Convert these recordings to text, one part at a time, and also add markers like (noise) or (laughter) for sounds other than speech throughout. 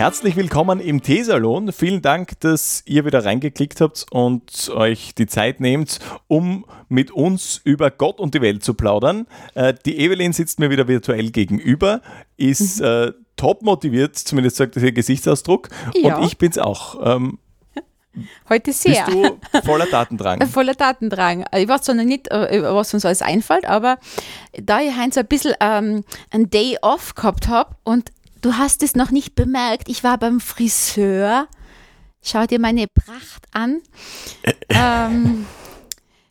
Herzlich willkommen im Teesalon. Vielen Dank, dass ihr wieder reingeklickt habt und euch die Zeit nehmt, um mit uns über Gott und die Welt zu plaudern. Äh, die Evelyn sitzt mir wieder virtuell gegenüber, ist mhm. äh, top motiviert, zumindest sagt das ihr Gesichtsausdruck. Ja. Und ich bin's auch. Ähm, Heute sehr. Bist du voller Datendrang? (laughs) voller Datendrang. Ich weiß zwar noch nicht, äh, was uns alles einfällt, aber da ich heute so ein bisschen ähm, ein Day off gehabt habe und Du hast es noch nicht bemerkt. Ich war beim Friseur. Schau dir meine Pracht an. ähm,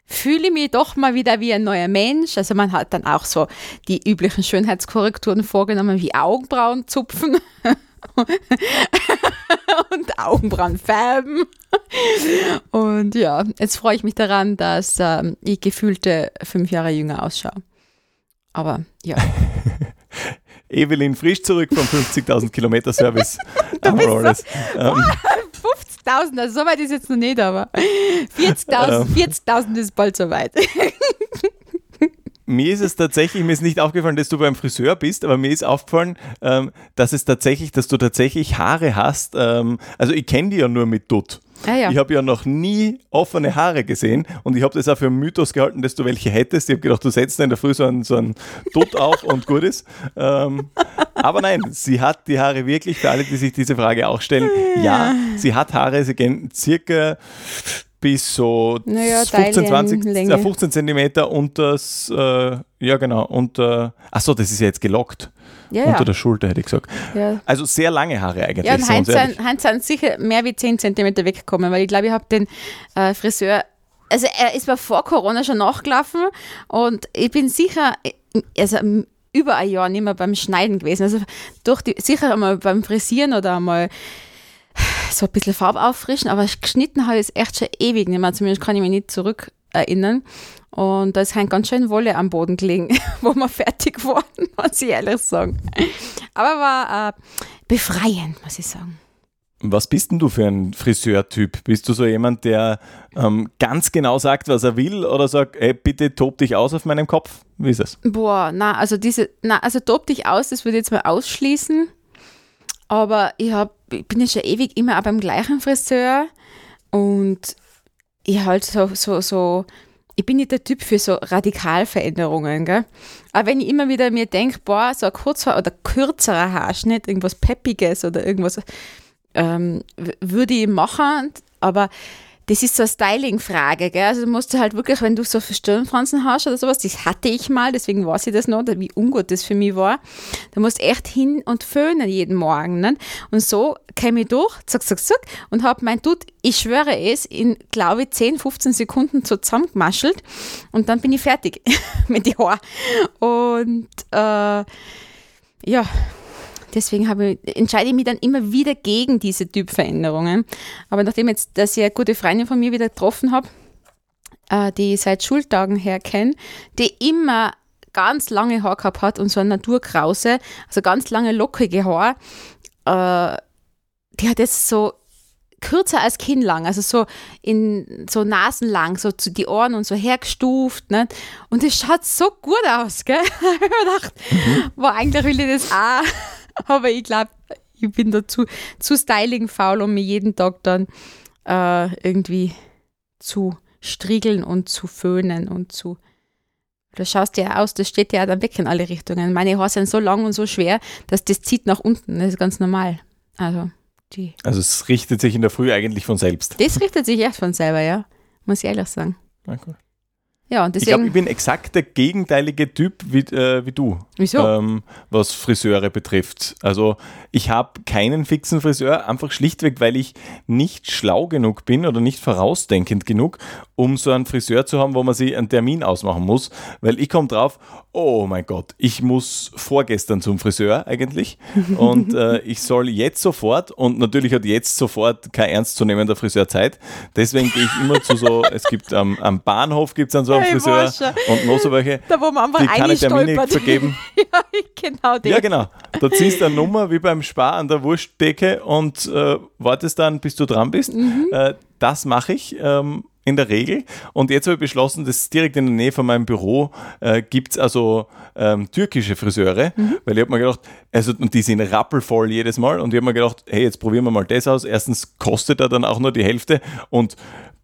fühle mich doch mal wieder wie ein neuer Mensch. Also man hat dann auch so die üblichen Schönheitskorrekturen vorgenommen, wie Augenbrauen zupfen (laughs) und Augenbrauen färben. Und ja, jetzt freue ich mich daran, dass ähm, ich gefühlte fünf Jahre jünger ausschaue. Aber ja. (laughs) Evelyn frisch zurück vom 50.000 Kilometer Service. (laughs) Amarolles. So, ähm, 50.000, also so weit ist jetzt noch nicht, aber 40.000 40 ähm. ist bald soweit. mir ist es tatsächlich, mir ist nicht aufgefallen, dass du beim Friseur bist, aber mir ist aufgefallen, ähm, dass es tatsächlich, dass du tatsächlich Haare hast. Ähm, also ich kenne die ja nur mit Dutt. Ah, ja. Ich habe ja noch nie offene Haare gesehen und ich habe das auch für einen Mythos gehalten, dass du welche hättest. Ich habe gedacht, du setzt in der Früh so einen, so einen Dutt auf und gut ist. Ähm, aber nein, sie hat die Haare wirklich, für alle, die sich diese Frage auch stellen, ja, sie hat Haare, sie gehen circa bis so naja, 15, 20, äh, 15 Zentimeter unter das, äh, ja genau, unter, achso, das ist ja jetzt gelockt. Ja, unter ja. der Schulter, hätte ich gesagt. Ja. Also sehr lange Haare eigentlich. Ja, und Heinz sind, Heinz sind sicher mehr wie 10 Zentimeter weggekommen, weil ich glaube, ich habe den äh, Friseur, also er ist mir vor Corona schon nachgelaufen und ich bin sicher, also über ein Jahr nicht mehr beim Schneiden gewesen. Also durch die, sicher einmal beim Frisieren oder einmal so ein bisschen Farbe auffrischen, aber geschnitten habe ich es echt schon ewig nicht mehr. Zumindest kann ich mich nicht zurück erinnern. Und da ist halt ganz schön Wolle am Boden gelegen, (laughs) wo wir fertig geworden, (laughs) muss ich ehrlich sagen. Aber war äh, befreiend, muss ich sagen. Was bist denn du für ein Friseurtyp? Bist du so jemand, der ähm, ganz genau sagt, was er will oder sagt, ey, bitte tob dich aus auf meinem Kopf? Wie ist es? Boah, na, also diese, na, also tob dich aus, das würde ich jetzt mal ausschließen. Aber ich, hab, ich bin ja schon ewig immer auch beim gleichen Friseur und ich halt so, so, so, ich bin nicht der Typ für so Radikalveränderungen, gell? Aber wenn ich immer wieder mir denke, boah, so ein kurzer oder kürzerer Haarschnitt, irgendwas Peppiges oder irgendwas, ähm, würde ich machen, aber das ist so eine Styling-Frage, gell? Also du musst halt wirklich, wenn du so Stirnfransen hast oder sowas, das hatte ich mal, deswegen weiß ich das noch, wie ungut das für mich war. Da musst du echt hin und föhnen jeden Morgen. Ne? Und so käme ich durch, zack, zack, zack, und habe mein Dutt, ich schwöre es, in, glaube ich, 10, 15 Sekunden so zusammengemaschelt und dann bin ich fertig (laughs) mit den Haaren. Und äh, ja, Deswegen ich, entscheide ich mich dann immer wieder gegen diese Typveränderungen. Aber nachdem jetzt, eine gute Freundin von mir wieder getroffen habe, äh, die ich seit Schultagen her kenne, die immer ganz lange Haar gehabt hat und so eine Naturkrause, also ganz lange lockige Haar, äh, die hat jetzt so kürzer als kinnlang, also so in so nasenlang, so zu die Ohren und so hergestuft. Ne? Und es schaut so gut aus, gell? (laughs) ich habe gedacht, mhm. boah, eigentlich will ich das auch. Aber ich glaube, ich bin dazu zu styling-faul, um mir jeden Tag dann äh, irgendwie zu striegeln und zu föhnen und zu. Da schaust du ja aus, das steht ja dann weg in alle Richtungen. Meine Haare sind so lang und so schwer, dass das zieht nach unten. Das ist ganz normal. Also, die. Also es richtet sich in der Früh eigentlich von selbst. Das richtet sich erst von selber, ja. Muss ich ehrlich sagen. Okay. Ja, deswegen, ich glaube, ich bin exakt der gegenteilige Typ wie, äh, wie du. Wieso? Ähm, was Friseure betrifft. Also ich habe keinen fixen Friseur, einfach schlichtweg, weil ich nicht schlau genug bin oder nicht vorausdenkend genug, um so einen Friseur zu haben, wo man sich einen Termin ausmachen muss. Weil ich komme drauf, oh mein Gott, ich muss vorgestern zum Friseur eigentlich (laughs) und äh, ich soll jetzt sofort und natürlich hat jetzt sofort kein ernstzunehmender Friseur Zeit. Deswegen gehe ich immer zu so, es gibt am, am Bahnhof gibt es dann so hey, Friseur und noch so welche, da, wo man einfach die keine Termine vergeben. (laughs) ja, genau den. Ja, genau. Da ziehst du eine Nummer wie beim Spar an der Wurstdecke und äh, wartest dann, bis du dran bist. Mhm. Äh, das mache ich. Ähm, in der Regel. Und jetzt habe ich beschlossen, dass direkt in der Nähe von meinem Büro äh, gibt es also ähm, türkische Friseure, mhm. weil ich habe mir gedacht, also und die sind rappelvoll jedes Mal und ich habe mir gedacht, hey, jetzt probieren wir mal das aus. Erstens kostet er dann auch nur die Hälfte und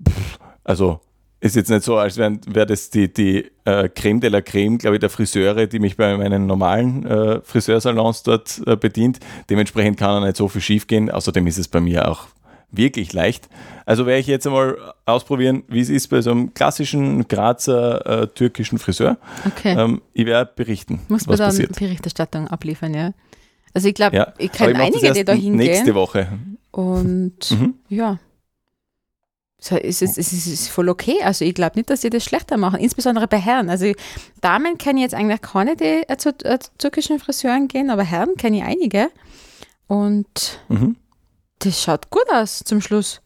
pff, also ist jetzt nicht so, als wäre wär das die, die äh, Creme de la Creme, glaube ich, der Friseure, die mich bei meinen normalen äh, Friseursalons dort äh, bedient. Dementsprechend kann er nicht so viel schief gehen. Außerdem ist es bei mir auch wirklich leicht. Also werde ich jetzt einmal ausprobieren, wie es ist bei so einem klassischen Grazer äh, türkischen Friseur. Okay. Ähm, ich werde berichten. Muss man dann passiert. Berichterstattung abliefern, ja. Also ich glaube, ja, ich kenne einige, die da hingehen. Nächste Woche. Und mhm. ja. So, es, ist, es ist voll okay. Also ich glaube nicht, dass sie das schlechter machen, insbesondere bei Herren. Also Damen kenne ich jetzt eigentlich keine, die äh, zu, äh, türkischen Friseuren gehen, aber Herren kenne ich einige. Und mhm das schaut gut aus zum Schluss.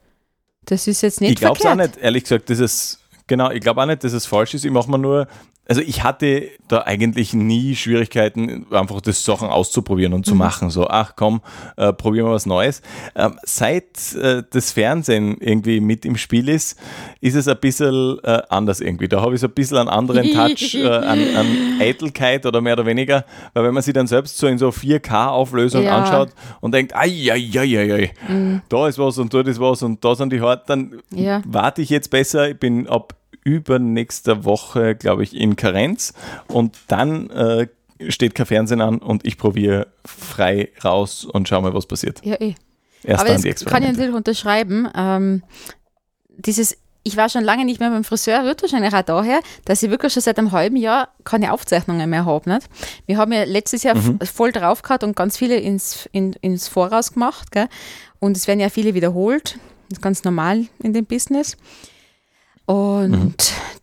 Das ist jetzt nicht Ich glaube es auch nicht, ehrlich gesagt, das ist, genau, ich glaube auch nicht, dass es falsch ist. Ich mache mir nur also ich hatte da eigentlich nie Schwierigkeiten, einfach das Sachen auszuprobieren und zu mhm. machen. So, ach komm, äh, probieren wir was Neues. Ähm, seit äh, das Fernsehen irgendwie mit im Spiel ist, ist es ein bisschen äh, anders irgendwie. Da habe ich so ein bisschen einen anderen Touch (laughs) äh, an, an, Eitelkeit oder mehr oder weniger, weil wenn man sich dann selbst so in so 4K-Auflösung ja. anschaut und denkt, ai, ai, ai, ai, ai mhm. da ist was und dort ist was und da sind die Hart, dann ja. warte ich jetzt besser. Ich bin ab übernächster Woche, glaube ich, in Karenz und dann äh, steht kein Fernsehen an und ich probiere frei raus und schaue mal, was passiert. Ja, eh. Erst Aber dann das kann ich natürlich unterschreiben. Ähm, dieses ich war schon lange nicht mehr beim Friseur, wird wahrscheinlich auch daher, dass ich wirklich schon seit einem halben Jahr keine Aufzeichnungen mehr habe. Nicht? Wir haben ja letztes Jahr mhm. voll drauf gehabt und ganz viele ins, in, ins Voraus gemacht. Gell? Und es werden ja viele wiederholt. Das ist ganz normal in dem Business. Und mhm.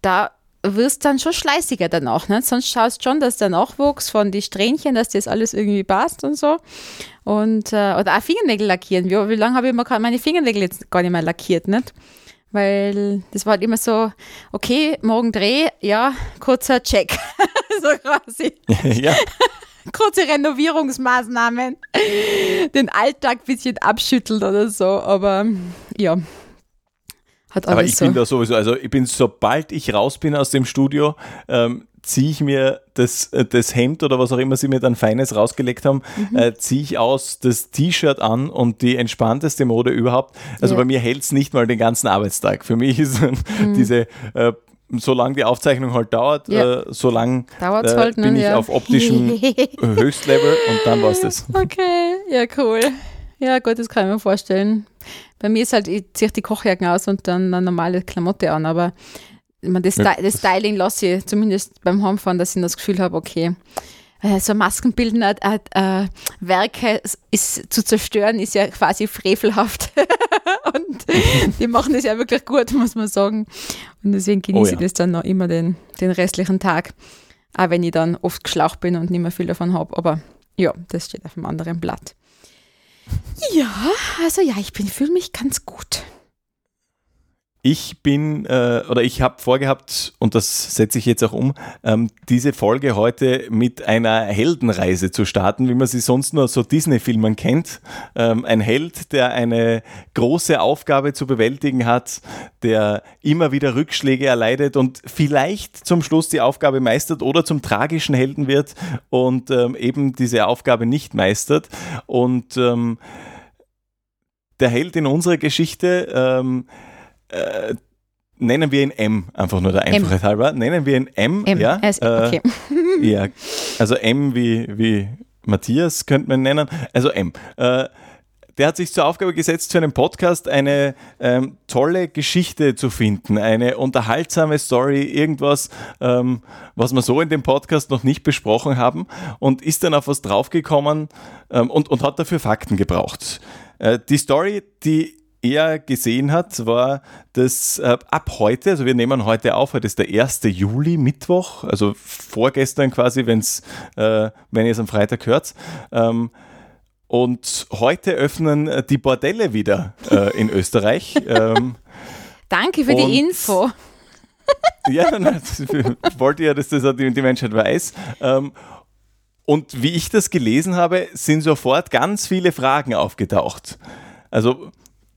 da wirst dann schon schleißiger danach. Ne? Sonst schaust schon, dass der Nachwuchs von die Strähnchen, dass das alles irgendwie passt und so. Und, äh, oder auch Fingernägel lackieren. Wie, wie lange habe ich meine Fingernägel jetzt gar nicht mehr lackiert, nicht? Weil das war halt immer so, okay, morgen Dreh, ja, kurzer Check. (laughs) so quasi. (laughs) ja. Kurze Renovierungsmaßnahmen. Den Alltag ein bisschen abschütteln oder so. Aber ja, hat Aber ich so. bin da sowieso, also ich bin, sobald ich raus bin aus dem Studio, ähm, ziehe ich mir das, äh, das Hemd oder was auch immer sie mir dann Feines rausgelegt haben, mhm. äh, ziehe ich aus das T-Shirt an und die entspannteste Mode überhaupt. Also ja. bei mir hält es nicht mal den ganzen Arbeitstag. Für mich ist (laughs) mhm. diese äh, solange die Aufzeichnung halt dauert, ja. äh, solange äh, halt, ne? bin ich ja. auf optischem (laughs) Höchstlevel und dann war es das. Okay, ja, cool. Ja, gut, das kann ich mir vorstellen. Bei mir ist halt, ich ziehe die Kochjacken aus und dann eine normale Klamotte an, aber ich meine, das, ja. das Styling lasse ich zumindest beim Heimfahren, dass ich das Gefühl habe, okay, äh, so maskenbildende äh, äh, Werke ist, zu zerstören, ist ja quasi frevelhaft. (laughs) und (laughs) die machen das ja wirklich gut, muss man sagen. Und deswegen genieße oh ja. ich das dann noch immer den, den restlichen Tag. Auch wenn ich dann oft geschlaucht bin und nicht mehr viel davon habe. Aber ja, das steht auf einem anderen Blatt. Ja, also ja, ich fühle mich ganz gut. Ich bin äh, oder ich habe vorgehabt, und das setze ich jetzt auch um, ähm, diese Folge heute mit einer Heldenreise zu starten, wie man sie sonst nur so Disney-Filmen kennt. Ähm, ein Held, der eine große Aufgabe zu bewältigen hat, der immer wieder Rückschläge erleidet und vielleicht zum Schluss die Aufgabe meistert oder zum tragischen Helden wird und ähm, eben diese Aufgabe nicht meistert. Und ähm, der Held in unserer Geschichte ähm, äh, nennen wir ihn M, einfach nur der Einfachheit halber. Nennen wir ihn M, M. ja. Äh, okay. (laughs) ja, also M wie, wie Matthias könnte man nennen. Also M. Äh, der hat sich zur Aufgabe gesetzt, für einen Podcast eine ähm, tolle Geschichte zu finden, eine unterhaltsame Story, irgendwas, ähm, was wir so in dem Podcast noch nicht besprochen haben und ist dann auf was draufgekommen ähm, und, und hat dafür Fakten gebraucht. Äh, die Story, die er gesehen hat, war, dass äh, ab heute, also wir nehmen heute auf, heute ist der 1. Juli, Mittwoch, also vorgestern quasi, wenn's, äh, wenn ihr es am Freitag hört. Ähm, und heute öffnen äh, die Bordelle wieder äh, in Österreich. (laughs) ähm, Danke für die Info. (laughs) ja, nein, wollte ja, dass das die, die Menschheit weiß. Ähm, und wie ich das gelesen habe, sind sofort ganz viele Fragen aufgetaucht. Also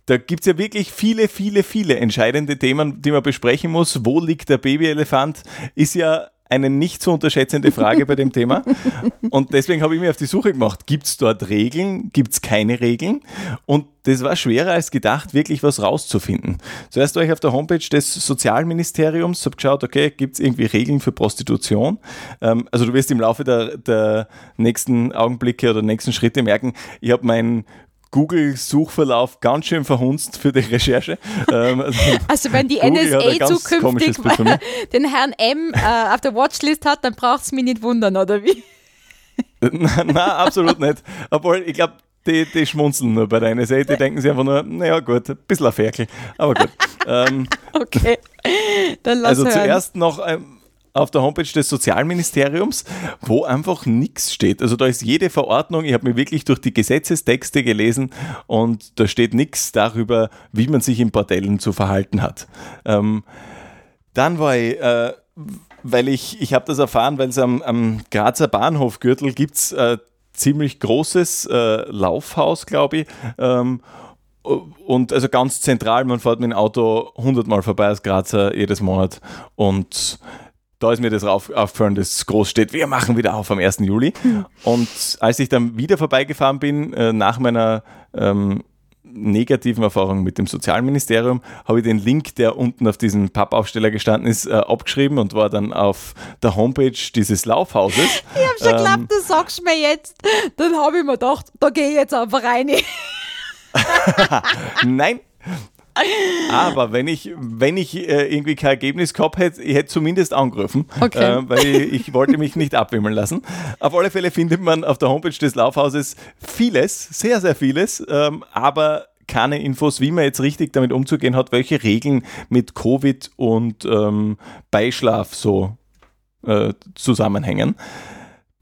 da gibt es ja wirklich viele, viele, viele entscheidende Themen, die man besprechen muss. Wo liegt der Babyelefant? Ist ja eine nicht zu unterschätzende Frage bei dem Thema. (laughs) Und deswegen habe ich mich auf die Suche gemacht. Gibt es dort Regeln? Gibt es keine Regeln? Und das war schwerer als gedacht, wirklich was rauszufinden. Zuerst war ich auf der Homepage des Sozialministeriums, habe geschaut, okay, gibt es irgendwie Regeln für Prostitution? Ähm, also du wirst im Laufe der, der nächsten Augenblicke oder nächsten Schritte merken, ich habe meinen Google-Suchverlauf ganz schön verhunzt für die Recherche. (laughs) Ähm, also, wenn die NSA zukünftig (laughs) den Herrn M äh, auf der Watchlist hat, dann braucht es mich nicht wundern, oder wie? (laughs) Nein, absolut nicht. Obwohl, ich glaube, die, die schmunzeln nur bei der NSA, die denken sich einfach nur, naja gut, ein bisschen ein Ferkel, aber gut. Ähm, okay, dann lass Also hören. zuerst noch... Ähm, auf der Homepage des Sozialministeriums, wo einfach nichts steht. Also da ist jede Verordnung, ich habe mir wirklich durch die Gesetzestexte gelesen und da steht nichts darüber, wie man sich in Bordellen zu verhalten hat. Ähm, dann war ich, äh, weil ich, ich habe das erfahren, weil es am, am Grazer Bahnhofgürtel gibt es äh, ziemlich großes äh, Laufhaus, glaube ich. Ähm, und also ganz zentral, man fährt mit dem Auto 100 Mal vorbei als Grazer jedes Monat und da ist mir das aufgefallen, dass groß steht, wir machen wieder auf am 1. Juli. Mhm. Und als ich dann wieder vorbeigefahren bin, äh, nach meiner ähm, negativen Erfahrung mit dem Sozialministerium, habe ich den Link, der unten auf diesem Pappaufsteller gestanden ist, äh, abgeschrieben und war dann auf der Homepage dieses Laufhauses. (laughs) Ich habe schon geglaubt, ähm, du sagst mir jetzt. Dann habe ich mir gedacht, da gehe ich jetzt einfach rein. (laughs) Nein, aber wenn ich, wenn ich äh, irgendwie kein Ergebnis gehabt hätte, ich hätte zumindest angerufen, okay. äh, weil ich, ich, wollte mich nicht abwimmeln lassen. Auf alle Fälle findet man auf der Homepage des Laufhauses vieles, sehr, sehr vieles, ähm, aber keine Infos, wie man jetzt richtig damit umzugehen hat, welche Regeln mit Covid und ähm, Beischlaf so äh, zusammenhängen.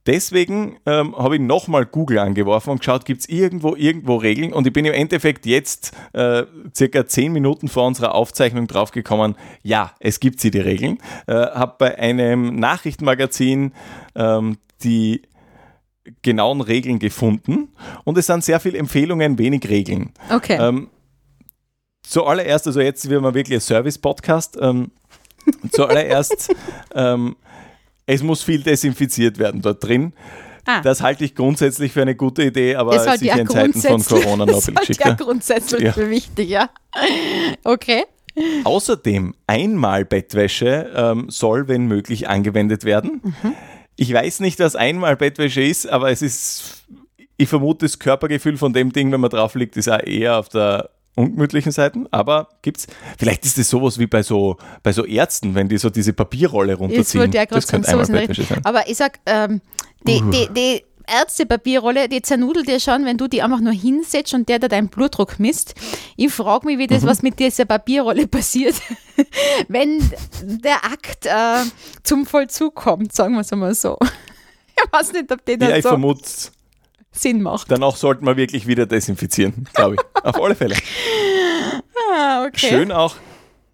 Deswegen ähm, habe ich nochmal Google angeworfen und geschaut, gibt es irgendwo, irgendwo Regeln? Und ich bin im Endeffekt jetzt äh, circa zehn Minuten vor unserer Aufzeichnung draufgekommen, ja, es gibt sie, die Regeln. Äh, habe bei einem Nachrichtenmagazin ähm, die genauen Regeln gefunden und es sind sehr viele Empfehlungen, wenig Regeln. Okay. Ähm, zuallererst, also jetzt wird man wirklich ein Service-Podcast. Ähm, zuallererst (laughs) ähm, es muss viel desinfiziert werden dort drin. Ah. Das halte ich grundsätzlich für eine gute Idee, aber sicher in Zeiten von Corona noch viel geschickter. Ja, grundsätzlich ja. für wichtig, ja. Okay. Außerdem Einmalbettwäsche ähm, soll, wenn möglich, angewendet werden. Mhm. Ich weiß nicht, was Einmalbettwäsche ist, aber es ist, ich vermute, das Körpergefühl von dem Ding, wenn man drauf liegt, ist auch eher auf der ungemütlichen Seiten, aber gibt's, vielleicht ist es sowas wie bei so, bei so Ärzten, wenn die so diese Papierrolle runterziehen. Das, das könnte einmal sein. Aber ich sag, ähm, die, uh. die, die Ärztepapierrolle, die zernudelt dir schon, wenn du die einfach nur hinsetzt und der da deinen Blutdruck misst. Ich frage mich, wie das, mhm. was mit dieser Papierrolle (laughs) passiert, wenn der Akt äh, zum Vollzug kommt, sagen wir es einmal so. (laughs) Ich weiß nicht, ob die das ja, ich so vermute, Sinn macht. Danach sollten wir wirklich wieder desinfizieren, glaube ich. Auf alle Fälle. Ah, okay. Schön auch,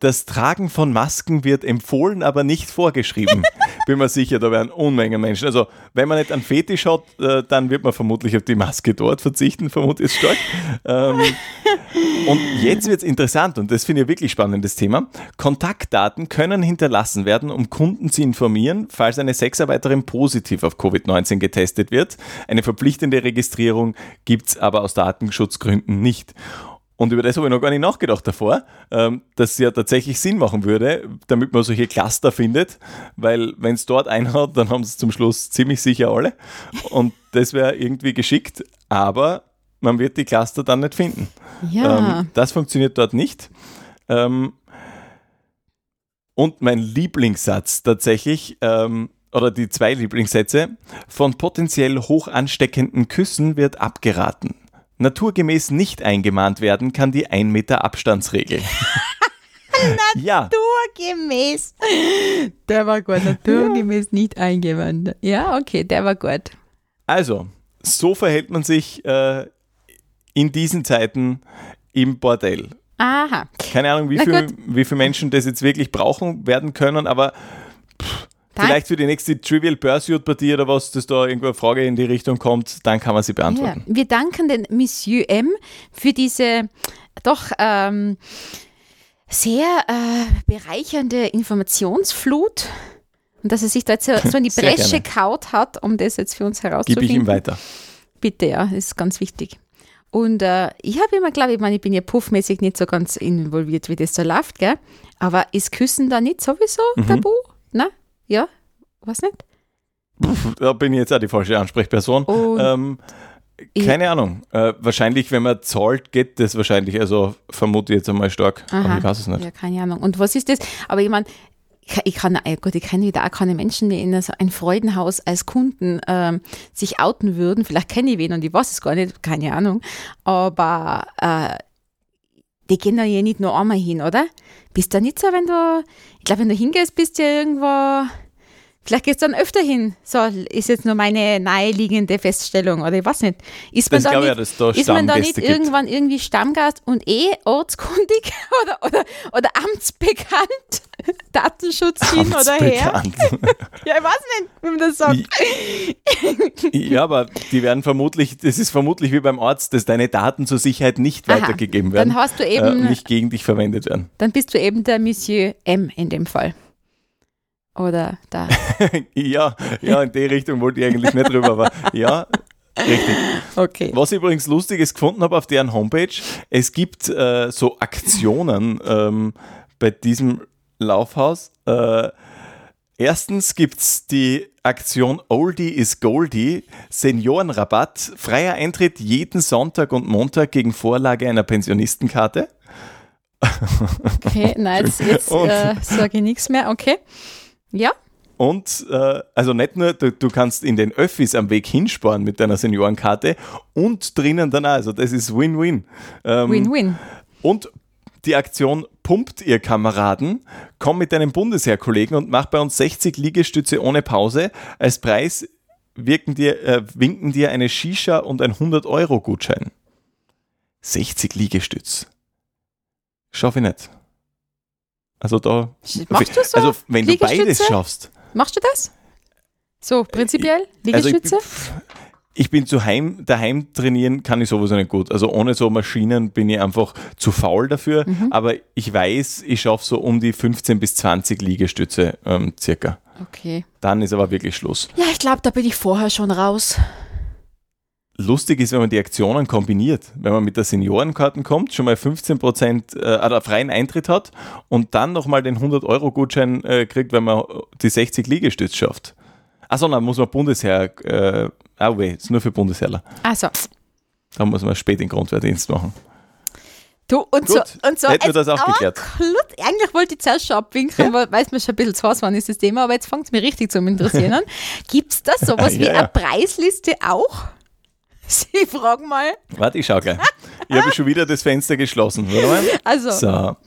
das Tragen von Masken wird empfohlen, aber nicht vorgeschrieben. (laughs) Bin mir sicher, da werden Unmengen Menschen. Also, wenn man nicht einen Fetisch hat, äh, dann wird man vermutlich auf die Maske dort verzichten, vermutlich ist stark. Ähm, und jetzt wird es interessant und das finde ich wirklich spannendes Thema. Kontaktdaten können hinterlassen werden, um Kunden zu informieren, falls eine Sexarbeiterin positiv auf Covid-19 getestet wird. Eine verpflichtende Registrierung gibt es aber aus Datenschutzgründen nicht. Und über das habe ich noch gar nicht nachgedacht davor, ähm, dass es ja tatsächlich Sinn machen würde, damit man solche Cluster findet, weil wenn es dort einen hat, dann haben es zum Schluss ziemlich sicher alle. Und das wäre irgendwie geschickt, aber man wird die Cluster dann nicht finden. Ja. Ähm, das funktioniert dort nicht. Ähm, und mein Lieblingssatz tatsächlich, oder die zwei Lieblingssätze, von potenziell hoch ansteckenden Küssen wird abgeraten. Naturgemäß nicht eingemahnt werden kann die 1 Meter Abstandsregel. (laughs) ja. Naturgemäß. Der war gut. Naturgemäß ja. nicht eingemahnt. Ja, okay, der war gut. Also, so verhält man sich äh, in diesen Zeiten im Bordell. Aha. Keine Ahnung, wie viele viel Menschen das jetzt wirklich brauchen werden können, aber pff, vielleicht für die nächste Trivial Pursuit-Partie oder was, dass da irgendwo eine Frage in die Richtung kommt, dann kann man sie beantworten. Ja. Wir danken den Monsieur M für diese doch ähm, sehr äh, bereichernde Informationsflut und dass er sich da jetzt so (laughs) in die Bresche kaut hat, um das jetzt für uns herauszufinden. Gib ich ihm weiter. Bitte, ja, ist ganz wichtig. Und äh, ich habe immer, glaube ich, meine, ich bin ja puffmäßig nicht so ganz involviert, wie das da läuft, gell? Aber ist Küssen da nicht sowieso mhm. tabu? Na? Ja? Was nicht? Da bin ich jetzt auch die falsche Ansprechperson. Ähm, keine Ahnung. Äh, wahrscheinlich, wenn man zahlt, geht das wahrscheinlich. Also vermute ich jetzt einmal stark. Aha. Aber ich weiß es nicht. Ja, keine Ahnung. Und was ist das? Aber ich meine, ich kann, gut, ich kenne wieder auch keine Menschen, die in so ein Freudenhaus als Kunden ähm, sich outen würden. Vielleicht kenne ich wen und ich weiß es gar nicht, keine Ahnung. Aber äh, die gehen da ja nicht nur einmal hin, oder? Bist du nicht so, wenn du, ich glaube, wenn du hingehst, bist du ja irgendwo Vielleicht gehst du dann öfter hin. So ist jetzt nur meine naheliegende Feststellung oder ich weiß nicht. Ist man, da nicht, ja, da ist man da nicht irgendwann irgendwie Stammgast und eh ortskundig (laughs) oder, oder, oder amtsbekannt? (laughs) Datenschutz hin oder her? (laughs) ja, ich weiß nicht, wie man das sagt. ja, aber die werden vermutlich, das ist vermutlich wie beim Arzt, dass deine Daten zur Sicherheit nicht Aha, weitergegeben werden. Dann hast du eben. Äh, nicht gegen dich verwendet werden. Dann bist du eben der Monsieur M in dem Fall. Oder da? (laughs) ja, ja, in die Richtung wollte ich eigentlich nicht drüber, aber ja, Richtig. Okay. Was ich übrigens Lustiges gefunden habe auf deren Homepage, es gibt äh, so Aktionen ähm, bei diesem Laufhaus. Äh, erstens gibt es die Aktion Oldie is Goldie, Seniorenrabatt, freier Eintritt jeden Sonntag und Montag gegen Vorlage einer Pensionistenkarte. Okay, (laughs) nein, jetzt, jetzt äh, sage ich nichts mehr. Okay. Ja. Und äh, also nicht nur, du, du, kannst in den Öffis am Weg hinsparen mit deiner Seniorenkarte und drinnen dann auch. Also das ist Win-Win. Ähm, Win-Win. Und die Aktion Pumpt ihr Kameraden, komm mit deinem Bundesheerkollegen und mach bei uns 60 Liegestütze ohne Pause. Als Preis wirken dir, äh, winken dir eine Shisha und ein 100-Euro-Gutschein. 60 Liegestütz. Schaffe ich nicht. Also da. Machst du so? Also wenn du beides schaffst. Machst du das? So prinzipiell? Liegestütze? Also ich, ich, bin zu Heim, daheim trainieren kann ich sowieso nicht gut. Also ohne so Maschinen bin ich einfach zu faul dafür. Mhm. Aber ich weiß, ich schaffe so um die 15 bis 20 Liegestütze ähm, circa. Okay. Dann ist aber wirklich Schluss. Ja, ich glaube, da bin ich vorher schon raus lustig ist, wenn man die Aktionen kombiniert. Wenn man mit der Seniorenkarten kommt, schon mal 15% äh, freien Eintritt hat und dann nochmal den 100-Euro-Gutschein äh, kriegt, wenn man die 60 Liegestütz schafft. Achso, dann muss man Bundesheer, äh, ah weh, ist nur für Bundesheerler. Achso. Da muss man spät den Grundwehrdienst machen. Du, und Gut, so, und so. Hätten wir das auch geklärt. Klut, eigentlich wollte ich zuerst schon abwinken, ja. weil weiß man schon ein bisschen zu Hause wann ist das Thema, aber jetzt fängt es mir richtig zu interessieren an. (laughs) Gibt es da sowas ja, wie eine Preisliste auch? (laughs) Sie fragen mal. Warte, ich schau gleich. Ich habe schon wieder das Fenster geschlossen. Also, so.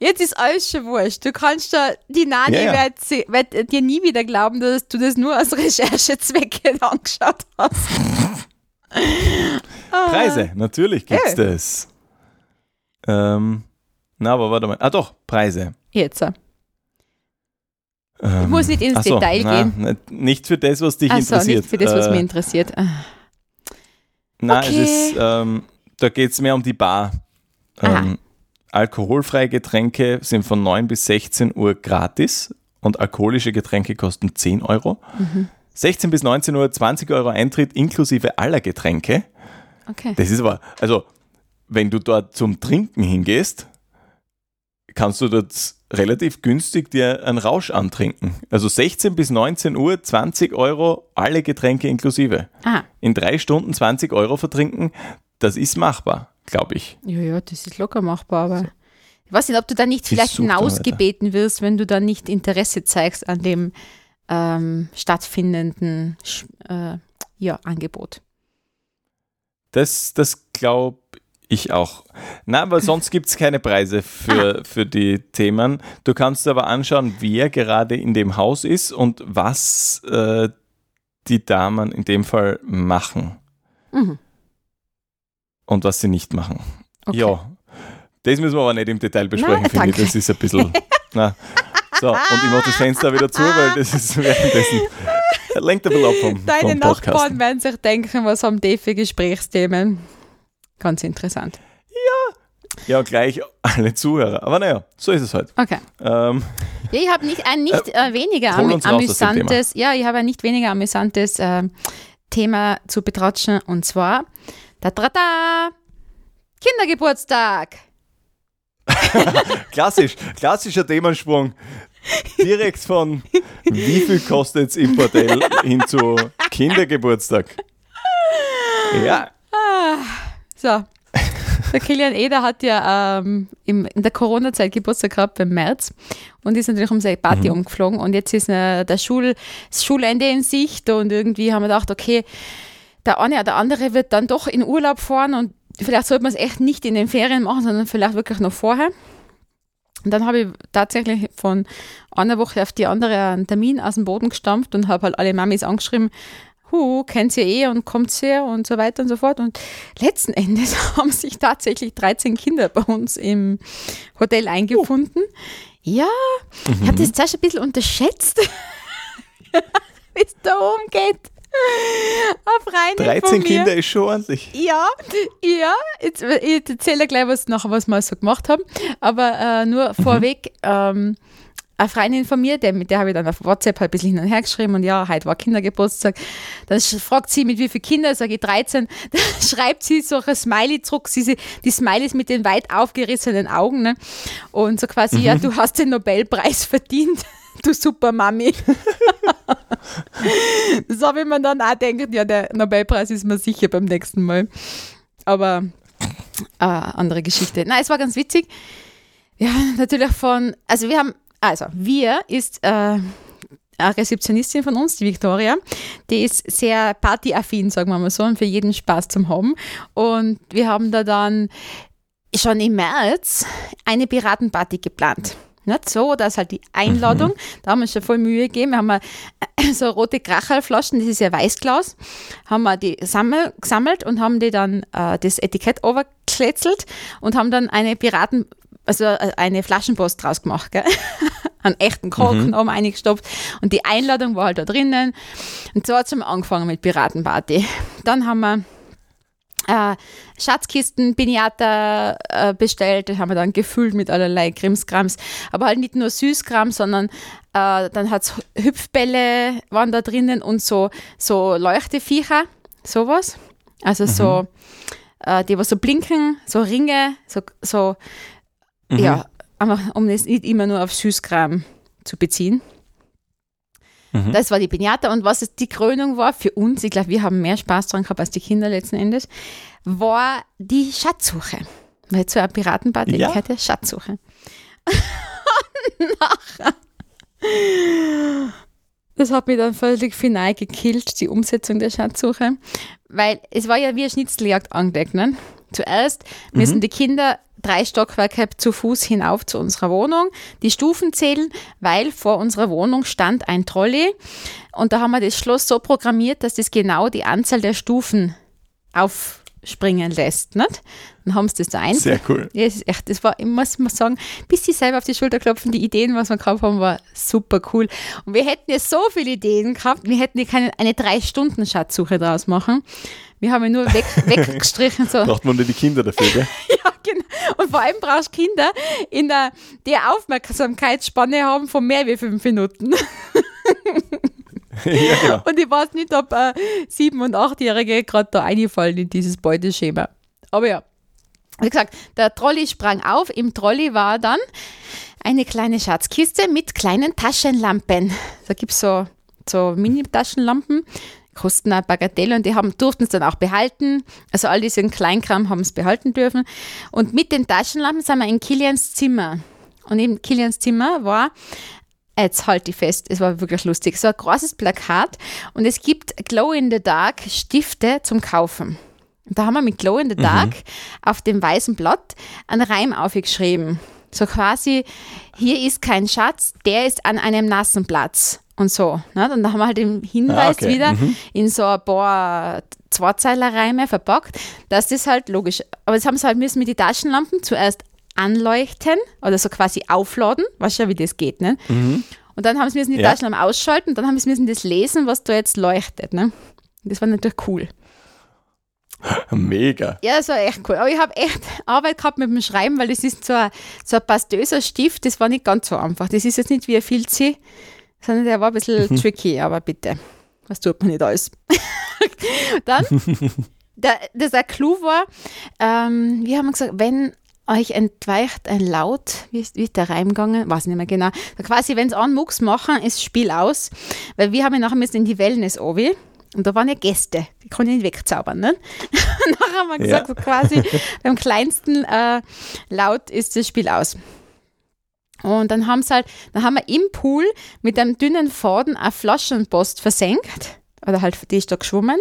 jetzt ist alles schon wurscht. Du kannst da, die Nani ja, ja. Wird, wird, dir nie wieder glauben, dass du das nur aus Recherchezwecke (laughs) angeschaut hast. (laughs) Preise, natürlich gibt es das. Ähm, na, aber warte mal. Ah, doch, Preise. Jetzt. Ähm, ich muss nicht ins so, Detail na, gehen. Nicht für das, was dich ach interessiert. So, nicht für das, was äh, mich interessiert. Nein, okay. es ist, ähm, da geht es mehr um die Bar. Ähm, alkoholfreie Getränke sind von 9 bis 16 Uhr gratis und alkoholische Getränke kosten 10 Euro. Mhm. 16 bis 19 Uhr 20 Euro Eintritt inklusive aller Getränke. Okay. Das ist aber, also wenn du dort zum Trinken hingehst, kannst du dort relativ günstig dir einen Rausch antrinken. Also 16 bis 19 Uhr, 20 Euro, alle Getränke inklusive. Aha. In drei Stunden 20 Euro vertrinken, das ist machbar, glaube ich. Ja, ja, das ist locker machbar, aber ich weiß nicht, ob du da nicht vielleicht hinausgebeten wirst, wenn du da nicht Interesse zeigst an dem ähm, stattfindenden äh, ja, Angebot. Das, das glaube ich auch. Na, aber sonst gibt es keine Preise für, ah. für die Themen. Du kannst aber anschauen, wer gerade in dem Haus ist und was äh, die Damen in dem Fall machen. Mhm. Und was sie nicht machen. Okay. Ja, das müssen wir aber nicht im Detail besprechen, finde ich. Das ist ein bisschen. na. So, und ich mache das Fenster wieder zu, weil das ist (laughs) währenddessen. Lenkt ein bisschen ab vom, Deine vom Nachbarn werden sich denken, was haben die für Gesprächsthemen. Ganz interessant. Ja. Ja, gleich alle Zuhörer. Aber naja, so ist es halt. Okay. Ähm, ja, ich habe nicht, ein nicht äh, weniger am, amüsantes, ja, ich habe ein nicht weniger amüsantes äh, Thema zu betratschen und zwar da, da, da, Kindergeburtstag. (laughs) Klassisch, klassischer Themensprung. Direkt von wie viel kostet es im Bordell hin zu Kindergeburtstag. Ja. So. Der Kilian Eder hat ja ähm, im, in der Corona-Zeit Geburtstag gehabt im März und ist natürlich um seine Party mhm. umgeflogen und jetzt ist äh, der Schul, das Schulende in Sicht und irgendwie haben wir gedacht, okay, der eine oder der andere wird dann doch in Urlaub fahren und vielleicht sollte man es echt nicht in den Ferien machen, sondern vielleicht wirklich noch vorher. Und dann habe ich tatsächlich von einer Woche auf die andere einen Termin aus dem Boden gestampft und habe halt alle Mamis angeschrieben, hu, kennt ihr eh und kommt her und so weiter und so fort. Und letzten Endes (laughs) haben sich tatsächlich 13 Kinder bei uns im Hotel eingefunden. Oh. Ja, mhm. ich habe das zuerst ein bisschen unterschätzt, (laughs) wie es da umgeht. Auf rein 13 Kinder ist schon ordentlich. Ja, ja. Jetzt, ich erzähle gleich was nachher, was wir so gemacht haben. Aber äh, nur mhm. vorweg, ähm, eine Freundin von mir, der, mit der habe ich dann auf WhatsApp halt ein bisschen hin und her geschrieben und ja, heute war Kindergeburtstag. Dann fragt sie, mit wie vielen Kindern, sage ich 13. (laughs) Dann schreibt sie so ein Smiley zurück, sie, die Smileys mit den weit aufgerissenen Augen. Ne? Und so quasi, mhm. ja, du hast den Nobelpreis verdient (laughs) du super Mami. das (laughs) habe ich mir dann auch gedacht, ja, der Nobelpreis ist mir sicher beim nächsten Mal. Aber äh, andere Geschichte. Nein, es war ganz witzig. Ja, natürlich von, also wir haben, also wir ist äh, eine Rezeptionistin von uns, die Victoria, die ist sehr partyaffin, sagen wir mal so, und für jeden Spaß zum haben. Und wir haben da dann schon im März eine Piratenparty geplant. Nicht so, da ist halt die Einladung. Mhm. Da haben wir schon voll Mühe gegeben. Wir haben so rote Kracherflaschen, das ist ja Weißglas, haben wir die sammel, gesammelt und haben die dann äh, das Etikett overkletzelt und haben dann eine Piraten, also äh, eine Flaschenpost draus gemacht, gell? (laughs) einen echten Korken mhm. haben eingestopft und die Einladung war halt da drinnen. Und so hat es angefangen mit Piratenparty. Dann haben wir äh, Schatzkisten, Pinata äh, bestellt, die haben wir dann gefüllt mit allerlei Krimskrams, aber halt nicht nur Süßkram, sondern äh, dann hat es Hüpfbälle waren da drinnen und so, so Leuchteviecher, sowas. Also mhm. so, äh, die was so blinken, so Ringe, so, so mhm. ja, einfach um es nicht immer nur auf Süßkram zu beziehen. Mhm. Das war die Pinata. Und was die Krönung war für uns, ich glaube, wir haben mehr Spaß dran gehabt als die Kinder letzten Endes, war die Schatzsuche. Weil zu einer Piratenparty ja. gehört ja Schatzsuche. (laughs) nachher. Das hat mich dann völlig final gekillt, die Umsetzung der Schatzsuche. Weil es war ja wie eine Schnitzeljagd angelegt. Ne? Zuerst müssen mhm. die Kinder drei Stockwerke zu Fuß hinauf zu unserer Wohnung, die Stufen zählen, weil vor unserer Wohnung stand ein Trolley und da haben wir das Schloss so programmiert, dass das genau die Anzahl der Stufen aufspringen lässt. Nicht? Dann haben sie das da ein. Sehr cool. Ja, das, echt, das war, ich muss mal sagen, bis sie selber auf die Schulter klopfen, die Ideen, was wir gehabt haben, war super cool. Und wir hätten ja so viele Ideen gehabt, wir hätten ja keine eine Drei-Stunden-Schatzsuche draus machen. Wir haben ihn nur weg, (laughs) weggestrichen. So. Braucht man nur die Kinder dafür, gell? (laughs) ja, genau. Und vor allem brauchst du Kinder, in der, die Aufmerksamkeitsspanne haben von mehr wie fünf Minuten. (laughs) ja, genau. Und ich weiß nicht, ob äh, sieben- und achtjährige gerade da einfallen in dieses Beuteschema. Aber ja, wie gesagt, der Trolley sprang auf. Im Trolley war dann eine kleine Schatzkiste mit kleinen Taschenlampen. Da gibt es so, so Mini-Taschenlampen kosten eine Bagatelle und die haben, durften es dann auch behalten. Also all diesen Kleinkram haben es behalten dürfen. Und mit den Taschenlampen sind wir in Kilians Zimmer. Und in Kilians Zimmer war Jetzt halt die fest, es war wirklich lustig. So ein großes Plakat und es gibt Glow in the Dark Stifte zum Kaufen. Und da haben wir mit Glow in the mhm. Dark mhm. auf dem weißen Blatt einen Reim aufgeschrieben. So quasi, hier ist kein Schatz, der ist an einem nassen Platz und so. Ne? Und da haben wir halt den Hinweis ah, okay. wieder mhm. in so ein paar Zweizeilerreime verpackt, dass das halt logisch, aber jetzt haben sie halt müssen mit den Taschenlampen zuerst anleuchten oder so quasi aufladen, weißt du ja, wie das geht, ne? Mhm. Und dann haben sie müssen die ja. Taschenlampen ausschalten und dann haben sie müssen das lesen, was da jetzt leuchtet, ne? Das war natürlich cool. (laughs) Mega. Ja, das war echt cool. Aber ich habe echt Arbeit gehabt mit dem Schreiben, weil das ist so ein, so ein pastöser Stift, das war nicht ganz so einfach. Das ist jetzt nicht wie ein Filzi, sondern der war ein bisschen mhm. tricky, aber bitte, was tut man nicht alles. (laughs) Dann, der, der Clou war, ähm, wir haben gesagt, wenn euch entweicht ein Laut, wie ist, wie ist der Reim gegangen? Weiß nicht mehr genau. Quasi, wenn es anmucks machen, ist Spiel aus, weil wir haben ja nachher müssen in die Wellness obi und da waren ja Gäste, die konnte ich nicht wegzaubern. Ne? (laughs) nachher haben wir gesagt, ja. so quasi beim kleinsten äh, Laut ist das Spiel aus. Und dann haben sie halt, dann haben wir im Pool mit einem dünnen Faden eine Flaschenpost versenkt. Oder halt, die ist da geschwommen.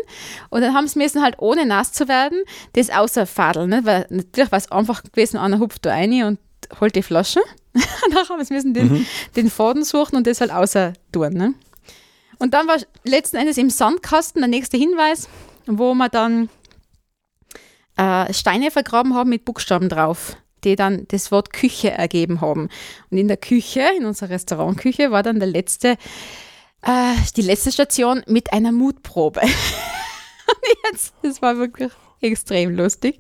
Und dann haben sie müssen halt, ohne nass zu werden, das außer Fadeln. Ne? Weil natürlich war es einfach gewesen, einer hupft da rein und holt die Flasche. (laughs) dann haben sie müssen den, mhm. den Faden suchen und das halt außer tun. Ne? Und dann war letzten Endes im Sandkasten der nächste Hinweis, wo wir dann äh, Steine vergraben haben mit Buchstaben drauf die dann das Wort Küche ergeben haben. Und in der Küche, in unserer Restaurantküche, war dann der letzte, äh, die letzte Station mit einer Mutprobe. (laughs) Und jetzt, das war wirklich extrem lustig.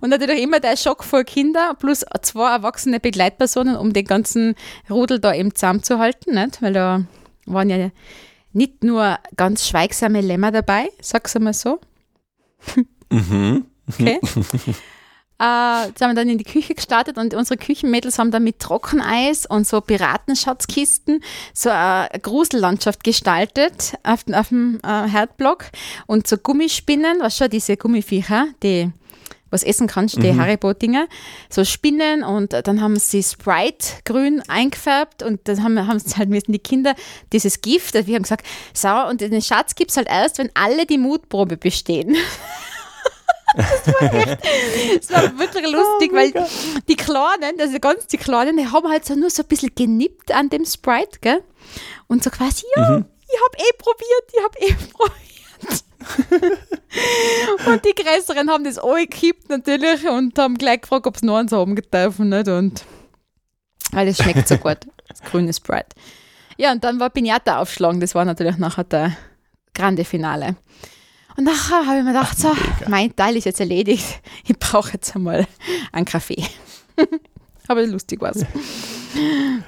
Und natürlich immer der Schock vor Kinder plus zwei erwachsene Begleitpersonen, um den ganzen Rudel da eben zusammenzuhalten, nicht? weil da waren ja nicht nur ganz schweigsame Lämmer dabei, sag's einmal so. Mhm. Okay. (laughs) Äh, sind wir dann in die Küche gestartet und unsere Küchenmädels haben dann mit Trockeneis und so Piratenschatzkisten so eine Grusellandschaft gestaltet auf, auf dem äh, Herdblock und so Gummispinnen, was schon diese Gummiviecher, die was essen kannst, die mhm. Haribo-Dinger, so Spinnen und dann haben sie Sprite grün eingefärbt und dann haben, haben sie halt müssen die Kinder dieses Gift, wir haben gesagt, so, und den Schatz gibt es halt erst, wenn alle die Mutprobe bestehen. (laughs) Das war, echt, (laughs) das war wirklich lustig, oh weil God. die Kleinen, also ganz die Kleinen, die haben halt so nur so ein bisschen genippt an dem Sprite, gell? Und so quasi, ja, mhm. ich habe eh probiert, ich habe eh (laughs) probiert. und die Größeren haben das auch gekippt natürlich und haben gleich gefragt, ob sie noch eins haben dürfen, nicht? Und weil es schmeckt so gut, (laughs) das grüne Sprite. Ja, und dann war Pinata aufschlagen, das war natürlich nachher der grande Finale. Und nachher habe ich mir gedacht, so, mein Teil ist jetzt erledigt. (laughs) Ich brauche jetzt einmal einen Kaffee. (laughs) Aber lustig war es.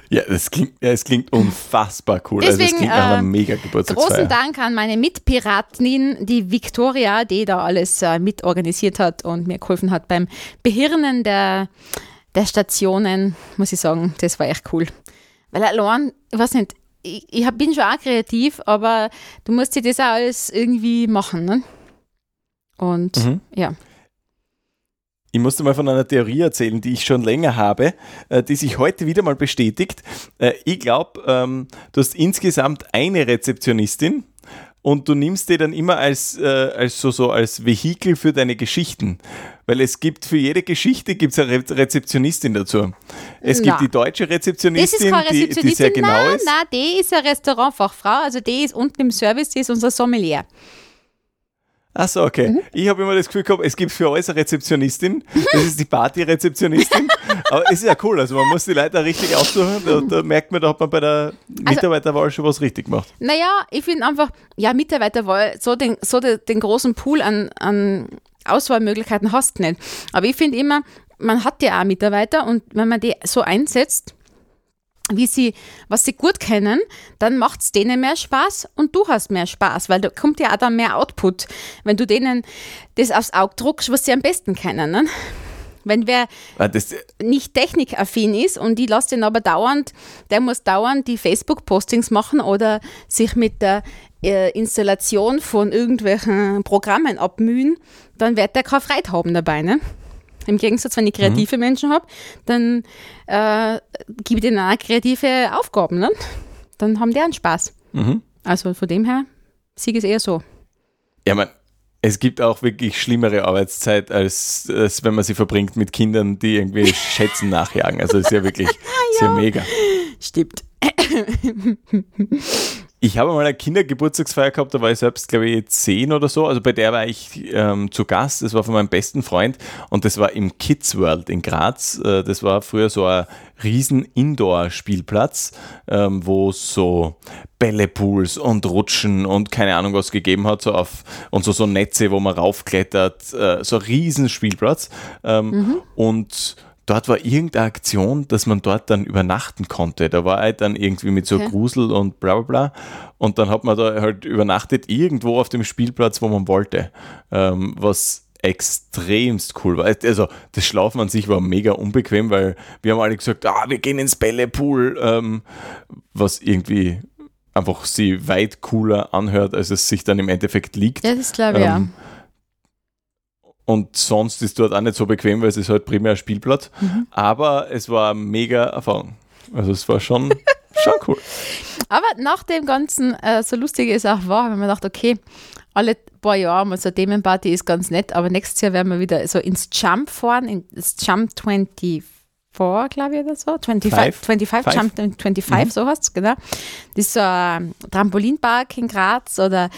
Ja, es klingt, es klingt unfassbar cool. Deswegen, also es klingt nach einer äh, mega Geburtstagsfeier. Großen Dank an meine Mitpiratin, die Victoria, die da alles äh, mitorganisiert hat und mir geholfen hat beim Behirnen der, der Stationen. Muss ich sagen, das war echt cool. Weil allein, ich weiß nicht, ich, ich bin schon auch kreativ, aber du musst dir das auch alles irgendwie machen. Ne? Und mhm. ja. Ich musste mal von einer Theorie erzählen, die ich schon länger habe, äh, die sich heute wieder mal bestätigt. Äh, ich glaube, ähm, du hast insgesamt eine Rezeptionistin und du nimmst die dann immer als, äh, als, so, so als Vehikel für deine Geschichten. Weil es gibt für jede Geschichte gibt's eine Re Rezeptionistin dazu. Es na. gibt die deutsche Rezeptionistin, das ist keine Rezeptionistin. Die, die sehr genau ist. Nein, die ist eine Restaurantfachfrau, also die ist unten im Service, die ist unser Sommelier. Achso, okay. Mhm. Ich habe immer das Gefühl gehabt, es gibt für alles eine Rezeptionistin. Das ist die Party-Rezeptionistin. (laughs) Aber es ist ja cool. Also man muss die Leute richtig aussuchen. Da, da merkt man, da hat man bei der also Mitarbeiterwahl also, schon was richtig gemacht. Naja, ich finde einfach, ja, Mitarbeiterwahl, so den, so den, den großen Pool an, an Auswahlmöglichkeiten hast du nicht. Aber ich finde immer, man hat ja auch Mitarbeiter und wenn man die so einsetzt, wie sie, was sie gut kennen, dann macht es denen mehr Spaß und du hast mehr Spaß, weil da kommt ja auch dann mehr Output, wenn du denen das aufs Auge druckst, was sie am besten kennen. Ne? Wenn wer ah, nicht technikaffin ist und die lässt den aber dauernd, der muss dauernd die Facebook-Postings machen oder sich mit der äh, Installation von irgendwelchen Programmen abmühen, dann wird der keine Freude haben dabei. Ne? Im Gegensatz, wenn ich kreative mhm. Menschen habe, dann äh, gebe ich denen auch kreative Aufgaben. Ne? Dann haben die einen Spaß. Mhm. Also von dem her ich es eher so. Ja, man, es gibt auch wirklich schlimmere Arbeitszeit, als, als wenn man sie verbringt mit Kindern, die irgendwie (laughs) Schätzen nachjagen. Also ist ja wirklich (laughs) ja. sehr mega. Stimmt. (laughs) Ich habe mal eine Kindergeburtstagsfeier gehabt, da war ich selbst, glaube ich, zehn oder so. Also bei der war ich ähm, zu Gast. Das war von meinem besten Freund und das war im Kids World in Graz. Äh, das war früher so ein riesen Indoor-Spielplatz, ähm, wo so Bällepools und Rutschen und keine Ahnung was gegeben hat, so auf und so, so Netze, wo man raufklettert, äh, so ein riesen Spielplatz. Ähm, mhm. Und dort war irgendeine Aktion, dass man dort dann übernachten konnte. Da war halt dann irgendwie mit so okay. Grusel und bla bla bla. Und dann hat man da halt übernachtet irgendwo auf dem Spielplatz, wo man wollte. Ähm, was extremst cool war. Also das Schlafen an sich war mega unbequem, weil wir haben alle gesagt, ah, wir gehen ins Bällepool, ähm, was irgendwie einfach sie weit cooler anhört, als es sich dann im Endeffekt liegt. Ja, das glaube ich ähm, ja. Und sonst ist dort auch nicht so bequem, weil es ist halt primär Spielplatz. Mhm. Aber es war mega Erfahrung. Also es war schon, (laughs) schon cool. Aber nach dem Ganzen, äh, so lustig es auch war, wenn man dachte, okay, alle paar Jahre mal so eine Themenparty ist ganz nett, aber nächstes Jahr werden wir wieder so ins Jump fahren, ins Jump 24 glaube ich, oder so. 25, Five. 25 Jump 25, mhm. so heißt es, genau. Das ist so ein Trampolinpark in Graz oder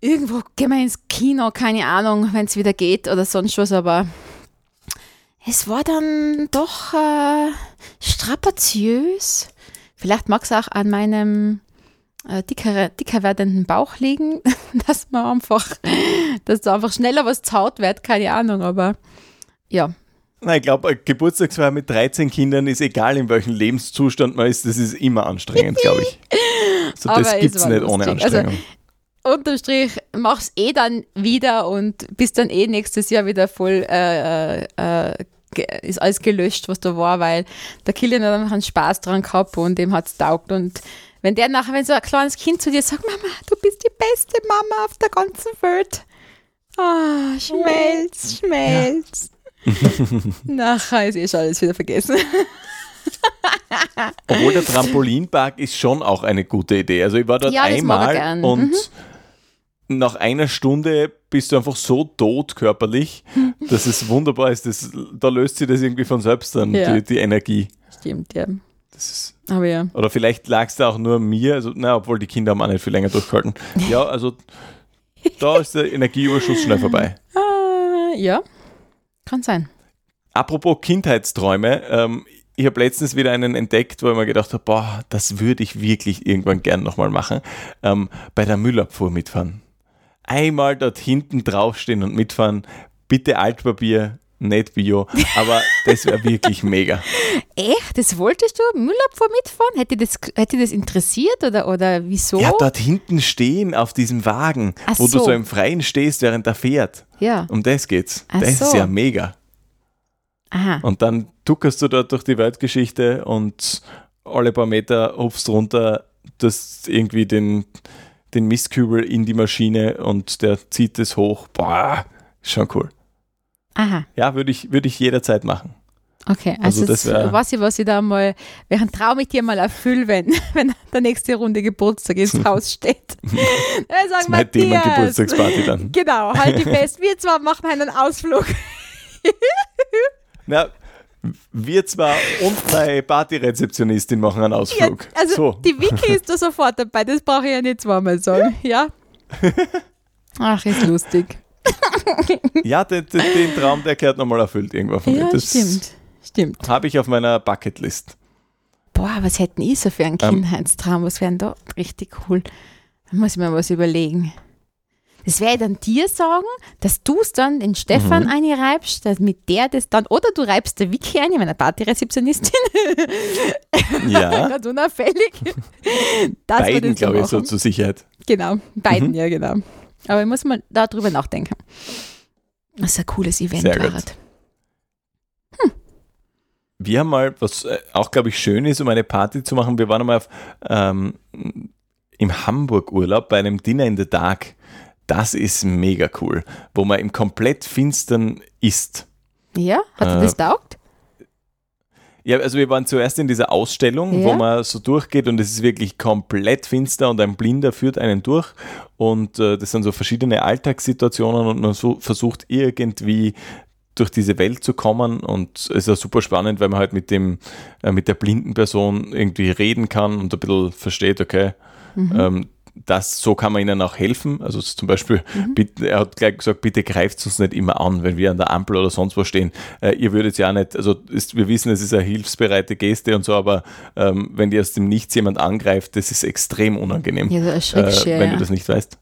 irgendwo gehen wir ins Kino, keine Ahnung, wenn es wieder geht oder sonst was, aber es war dann doch äh, strapaziös. Vielleicht mag es auch an meinem äh, dicker, dicker werdenden Bauch liegen, (laughs) dass man einfach, dass da einfach schneller was zaut wird, keine Ahnung, aber ja. Na, ich glaube, Geburtstagsfeier mit 13 Kindern ist egal, in welchem Lebenszustand man ist, das ist immer anstrengend, glaube ich. (laughs) So, das gibt es nicht lustig. ohne also, Anstrengung. Also, unterm Strich mach's eh dann wieder und bist dann eh nächstes Jahr wieder voll äh, äh, ist alles gelöscht, was da war, weil der Kilian hat einfach einen Spaß dran gehabt und dem hat es taugt. Und wenn der nachher, wenn so ein kleines Kind zu dir sagt, Mama, du bist die beste Mama auf der ganzen Welt. Ah, oh, schmelz, schmelz. Ja. (laughs) nachher ist eh schon alles wieder vergessen. Obwohl der Trampolinpark ist schon auch eine gute Idee. Also ich war dort ja, einmal und mhm nach einer Stunde bist du einfach so tot körperlich, (laughs) dass es wunderbar ist. Das, da löst sich das irgendwie von selbst dann, ja. die, die, Energie. Stimmt, ja. Das ist, Aber ja. Oder vielleicht lag es da auch nur mir, also, na, obwohl die Kinder haben auch nicht viel länger durchgehalten. (laughs) Ja, also da ist der Energieüberschuss schnell vorbei. Ah, ja, kann sein. Apropos Kindheitsträume, ähm, ich habe letztens wieder einen entdeckt, wo ich mir gedacht habe, boah, das würde ich wirklich irgendwann gern nochmal machen. Ähm, bei der Müllabfuhr mitfahren einmal dort hinten draufstehen und mitfahren. Bitte Altpapier, nicht Bio, aber das wäre wirklich mega. (laughs) Echt? Das wolltest du? Müllabfuhr mitfahren? Hätte das, hätte das interessiert oder, oder wieso? Ja, dort hinten stehen auf diesem Wagen, Ach wo so. du so im Freien stehst, während er fährt. Ja. Um das geht's. Ach das so. ist ja mega. Aha. Und dann tuckerst du dort durch die Weltgeschichte und alle paar Meter hupfst runter, dass irgendwie den den Mistkübel in die Maschine und der zieht es hoch. Boah, schon cool. Aha. Ja, würde ich, würd ich jederzeit machen. Okay, also, also das wär, weiß ich, was ich da mal, welchen Traum ich dir mal erfülle, wenn, (laughs) wenn der nächste Runde Geburtstag ins (laughs) Haus steht. dann sagen das Thema Geburtstagsparty dann. Genau, halt die fest. Wir zwar machen einen Ausflug. (laughs) Na, wir zwar und meine Partyrezeptionistin machen einen Ausflug. Ja, also so. die Vicky ist da sofort dabei, das brauche ich ja nicht zweimal sagen, ja? Ach, ist lustig. (laughs) ja, den, den, den, Traum, der gehört nochmal erfüllt irgendwann von ja, mir. Das stimmt, stimmt. Habe ich auf meiner Bucketlist. Boah, was hätten ich so für einen ähm. Kindheitstraum? Was wäre denn da richtig cool? Da muss ich mir was überlegen. Das werde ich dann dir sagen, dass du es dann den Stefan mhm. einreibst, damit der das dann, oder du reibst der Vicky ein, meine Partyrezeptionistin. (laughs) Ja. (laughs) Ganz unauffällig. Das beiden, glaube ich, so zur Sicherheit. Genau, beiden, mhm. ja, genau. Aber ich muss mal darüber nachdenken. Das ist ein cooles Event, Sehr gut. wir haben mal, was äh, auch, glaube ich, schön ist, um eine Party zu machen, wir waren einmal auf, ähm, im Hamburg-Urlaub bei einem Dinner in the Dark. Das ist mega cool, wo man im komplett Finstern isst. Ja, hat dir äh, das taugt? Ja, also wir waren zuerst in dieser Ausstellung, ja. wo man so durchgeht und es ist wirklich komplett finster und ein Blinder führt einen durch und äh, das sind so verschiedene Alltagssituationen und man so versucht irgendwie durch diese Welt zu kommen und es ist ja super spannend, weil man halt mit dem, äh, mit der blinden Person irgendwie reden kann und ein bisschen versteht, okay, mhm. ähm, das, so kann man ihnen auch helfen. Also zum Beispiel, mhm. bitte, er hat gleich gesagt, bitte greift uns nicht immer an, wenn wir an der Ampel oder sonst wo stehen. Äh, ihr würdet ja auch nicht, also ist, wir wissen, es ist eine hilfsbereite Geste und so, aber ähm, wenn dir aus dem Nichts jemand angreift, das ist extrem unangenehm. Ja, das äh, wenn du das nicht weißt.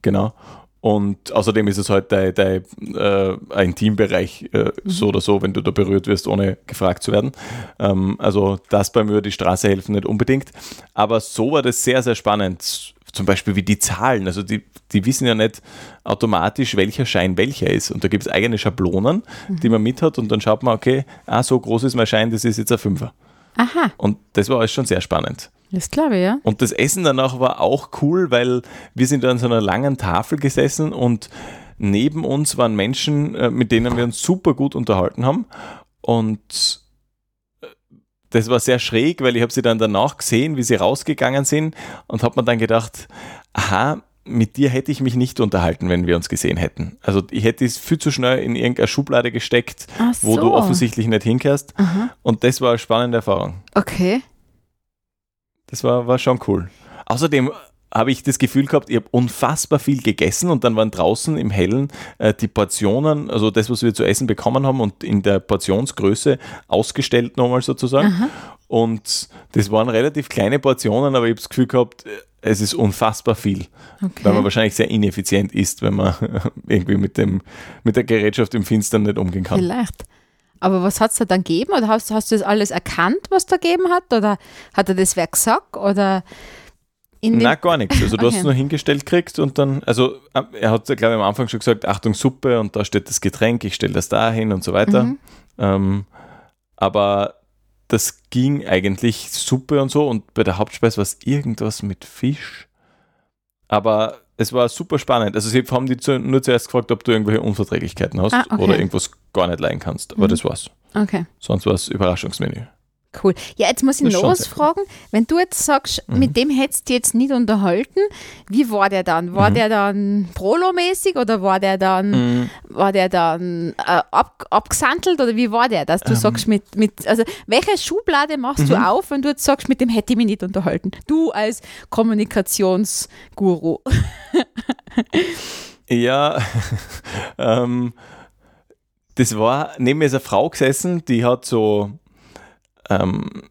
Genau. Und außerdem ist es halt dein, dein äh, Intimbereich äh, mhm. so oder so, wenn du da berührt wirst, ohne gefragt zu werden. Ähm, also das bei mir die Straße helfen nicht unbedingt. Aber so war das sehr, sehr spannend. Zum Beispiel wie die Zahlen. Also die, die wissen ja nicht automatisch, welcher Schein welcher ist. Und da gibt es eigene Schablonen, mhm. die man mit hat und dann schaut man, okay, ah, so groß ist mein Schein, das ist jetzt ein Fünfer. Aha. Und das war alles schon sehr spannend. Das glaube ich, ja. Und das Essen danach war auch cool, weil wir sind an so einer langen Tafel gesessen und neben uns waren Menschen, äh, mit denen wir uns super gut unterhalten haben. Und das war sehr schräg, weil ich habe sie dann danach gesehen, wie sie rausgegangen sind und habe mir dann gedacht, aha, mit dir hätte ich mich nicht unterhalten, wenn wir uns gesehen hätten. Also ich hätte es viel zu schnell in irgendeine Schublade gesteckt, so. wo du offensichtlich nicht hinkehrst. Aha. Und das war eine spannende Erfahrung. Okay. Das war, war schon cool. Außerdem habe ich das Gefühl gehabt, ich habe unfassbar viel gegessen und dann waren draußen im Hellen äh, die Portionen, also das, was wir zu essen bekommen haben und in der Portionsgröße ausgestellt nochmal sozusagen. Aha. Und das waren relativ kleine Portionen, aber ich habe das Gefühl gehabt, es ist unfassbar viel, okay. weil man wahrscheinlich sehr ineffizient ist, wenn man (laughs) irgendwie mit, dem, mit der Gerätschaft im Finstern nicht umgehen kann. Vielleicht. Aber was hat es da dann gegeben? Oder hast, hast du das alles erkannt, was da gegeben hat? Oder hat er das wer gesagt? Oder Nein, gar nichts. Also du (laughs) okay. hast es nur hingestellt kriegst und dann, also äh, er hat, glaube ich, am Anfang schon gesagt, Achtung, Suppe und da steht das Getränk, ich stelle das da hin und so weiter. Mhm. Ähm, aber das ging eigentlich Suppe und so und bei der Hauptspeise war es irgendwas mit Fisch. Aber es war super spannend. Also sie haben die zu, nur zuerst gefragt, ob du irgendwelche Unverträglichkeiten hast ah, okay. oder irgendwas gar nicht leiden kannst. Aber mhm. das war's. Okay. Sonst war es Überraschungsmenü. Cool. Ja, jetzt muss ich noch was fragen. Wenn du jetzt sagst, mhm. mit dem hättest du jetzt nicht unterhalten, wie war der dann? War mhm. der dann Prolo-mäßig oder war der dann, mhm. war der dann äh, ab, abgesandelt oder wie war der, dass du ähm. sagst, mit, mit, also welche Schublade machst du mhm. auf, wenn du jetzt sagst, mit dem hätte ich mich nicht unterhalten? Du als Kommunikationsguru. (laughs) ja, (laughs) ähm, das war, neben mir ist eine Frau gesessen, die hat so ähm,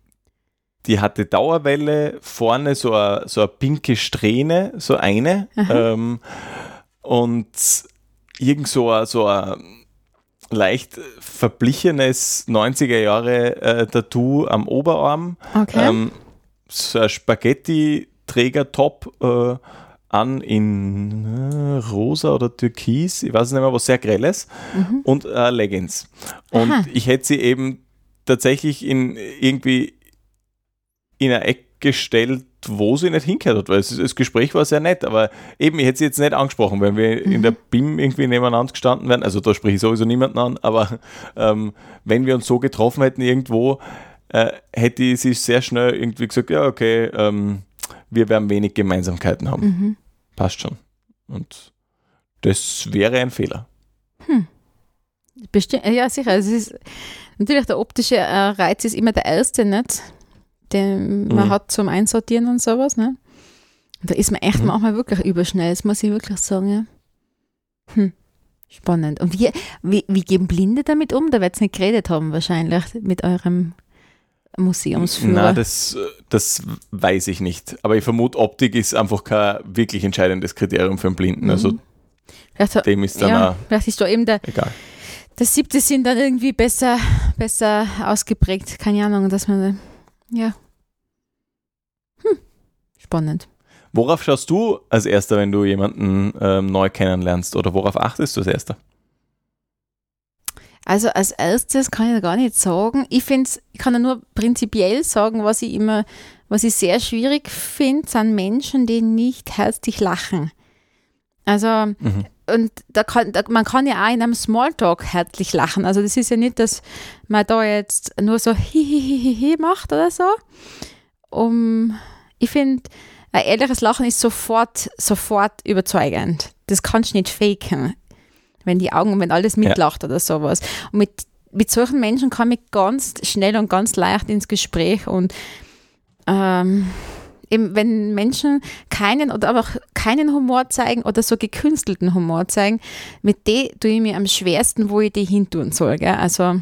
die hatte Dauerwelle, vorne so eine, so eine pinke Strähne, so eine. Ähm, und irgend so ein, so ein leicht verblichenes 90er Jahre äh, Tattoo am Oberarm. Okay. Ähm, so ein Spaghetti-Träger-Top äh, an in äh, rosa oder türkis, ich weiß nicht mehr, was sehr grelles, mhm. und äh, Leggings. Und Aha. ich hätte sie eben tatsächlich in irgendwie in eine Ecke gestellt, wo sie nicht hingehört hat, weil es, das Gespräch war sehr nett, aber eben, ich hätte sie jetzt nicht angesprochen, wenn wir mhm. in der BIM irgendwie nebeneinander gestanden wären, also da spreche ich sowieso niemanden an, aber ähm, wenn wir uns so getroffen hätten irgendwo, äh, hätte ich sie sehr schnell irgendwie gesagt, ja, okay, ähm, wir werden wenig Gemeinsamkeiten haben. Mhm. Passt schon. Und das wäre ein Fehler. Hm. Bestimmt, ja, sicher. Es ist, Natürlich, der optische äh, Reiz ist immer der erste, nicht? Den man mhm. hat zum Einsortieren und sowas, ne? da ist man echt mhm. manchmal wirklich überschnell, das muss ich wirklich sagen, ja. Hm. Spannend. Und wie, wie, wie gehen Blinde damit um? Da wird es nicht geredet haben, wahrscheinlich, mit eurem Museumsführer. Na, das, das weiß ich nicht. Aber ich vermute, Optik ist einfach kein wirklich entscheidendes Kriterium für einen Blinden. Also vielleicht, dem ist dann ja, vielleicht ist da eben der, egal das siebte Sinn dann irgendwie besser, besser ausgeprägt. Keine Ahnung, dass man, ja. Hm. Spannend. Worauf schaust du als Erster, wenn du jemanden ähm, neu kennenlernst? Oder worauf achtest du als Erster? Also als erstes kann ich da gar nicht sagen. Ich finde ich kann ja nur prinzipiell sagen, was ich immer, was ich sehr schwierig finde, sind Menschen, die nicht herzlich lachen. Also, mhm. Und da kann, da, man kann ja auch in einem Smalltalk herzlich lachen. Also das ist ja nicht, dass man da jetzt nur so hihihihi macht oder so. Um, ich finde, ein ehrliches Lachen ist sofort, sofort überzeugend. Das kannst du nicht faken wenn die Augen, wenn alles mitlacht ja. oder sowas. Und mit, mit solchen Menschen kam ich ganz schnell und ganz leicht ins Gespräch und ähm, eben wenn Menschen keinen oder aber auch keinen Humor zeigen oder so gekünstelten Humor zeigen, mit dem tue ich mir am schwersten, wo ich die hin tun soll. Gell? Also,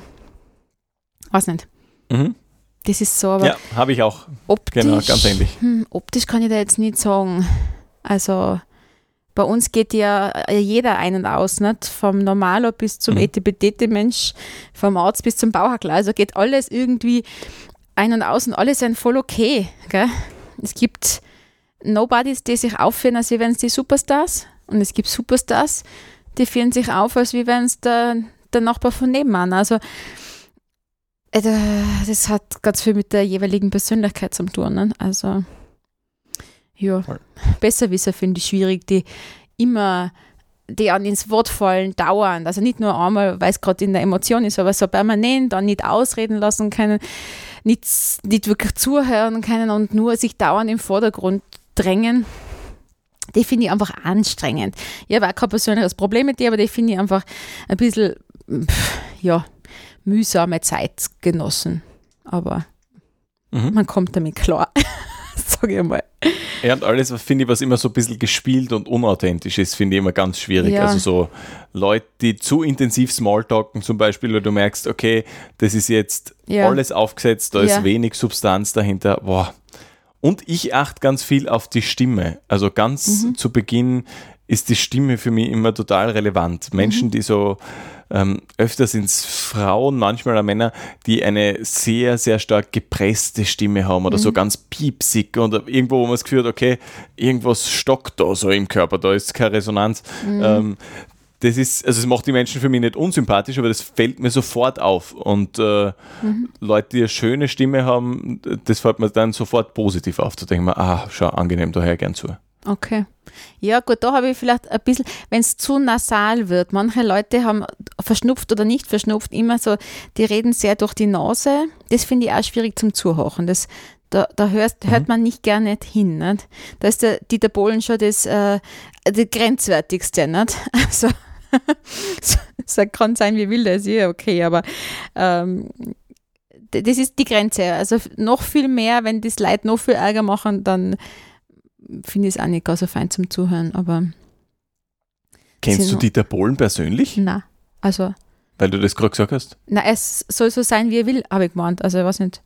weiß nicht. Mhm. Das ist so, aber. Ja, habe ich auch. Optisch, genau, ganz ähnlich. Hm, optisch kann ich da jetzt nicht sagen. Also, bei uns geht ja äh, jeder ein und aus, nicht? vom Normaler bis zum mhm. Etipetete-Mensch, vom Arzt bis zum Bauhackler. Also geht alles irgendwie ein und aus und alle sind voll okay. Gell? Es gibt Nobodies, die sich aufführen, als wären es die Superstars. Und es gibt Superstars, die führen sich auf, als wären es der, der Nachbar von nebenan. Also äh, das hat ganz viel mit der jeweiligen Persönlichkeit zu tun. Ne? Also ja, Besserwisser finde ich schwierig, die immer die an ins Wort fallen, dauernd. Also nicht nur einmal, weil es gerade in der Emotion ist, aber so permanent dann nicht ausreden lassen können, nicht, nicht wirklich zuhören können und nur sich dauernd im Vordergrund drängen. Die finde ich einfach anstrengend. Ich habe auch kein persönliches Problem mit dir, aber die finde ich einfach ein bisschen, ja, mühsame Zeitgenossen. Aber mhm. man kommt damit klar. (laughs) (laughs) sage ich mal. Ja, und alles, finde ich, was immer so ein bisschen gespielt und unauthentisch ist, finde ich immer ganz schwierig. Ja. Also so Leute, die zu intensiv Smalltalken zum Beispiel, oder du merkst, okay, das ist jetzt ja. alles aufgesetzt, da ja. ist wenig Substanz dahinter. Boah. Und ich achte ganz viel auf die Stimme. Also ganz mhm. zu Beginn ist die Stimme für mich immer total relevant. Menschen, mhm. die so ähm, öfter sind es Frauen, manchmal auch Männer, die eine sehr, sehr stark gepresste Stimme haben oder mhm. so ganz piepsig und irgendwo, wo man das Gefühl hat, okay, irgendwas stockt da so im Körper, da ist keine Resonanz. Mhm. Ähm, das ist, also es macht die Menschen für mich nicht unsympathisch, aber das fällt mir sofort auf. Und äh, mhm. Leute, die eine schöne Stimme haben, das fällt mir dann sofort positiv auf. Da denke ich mir, ah, schau, angenehm, da höre ich gern zu. Okay. Ja, gut, da habe ich vielleicht ein bisschen, wenn es zu nasal wird. Manche Leute haben verschnupft oder nicht verschnupft immer so, die reden sehr durch die Nase. Das finde ich auch schwierig zum Zuhören. Das, da, da hörst, mhm. hört man nicht gerne hin. Nicht? Da ist der Dieter Bohlen schon das, äh, das Grenzwertigste. Nicht? (laughs) Also, so kann sein, wie will das, ja, okay, aber ähm, das ist die Grenze. Also noch viel mehr, wenn das Leute noch viel Ärger machen, dann finde ich es auch nicht ganz so fein zum Zuhören, aber. Kennst du Dieter Bohlen persönlich? Nein, also. Weil du das gerade gesagt hast? Na, es soll so sein, wie er will, habe ich gemeint. Also, ich weiß nicht.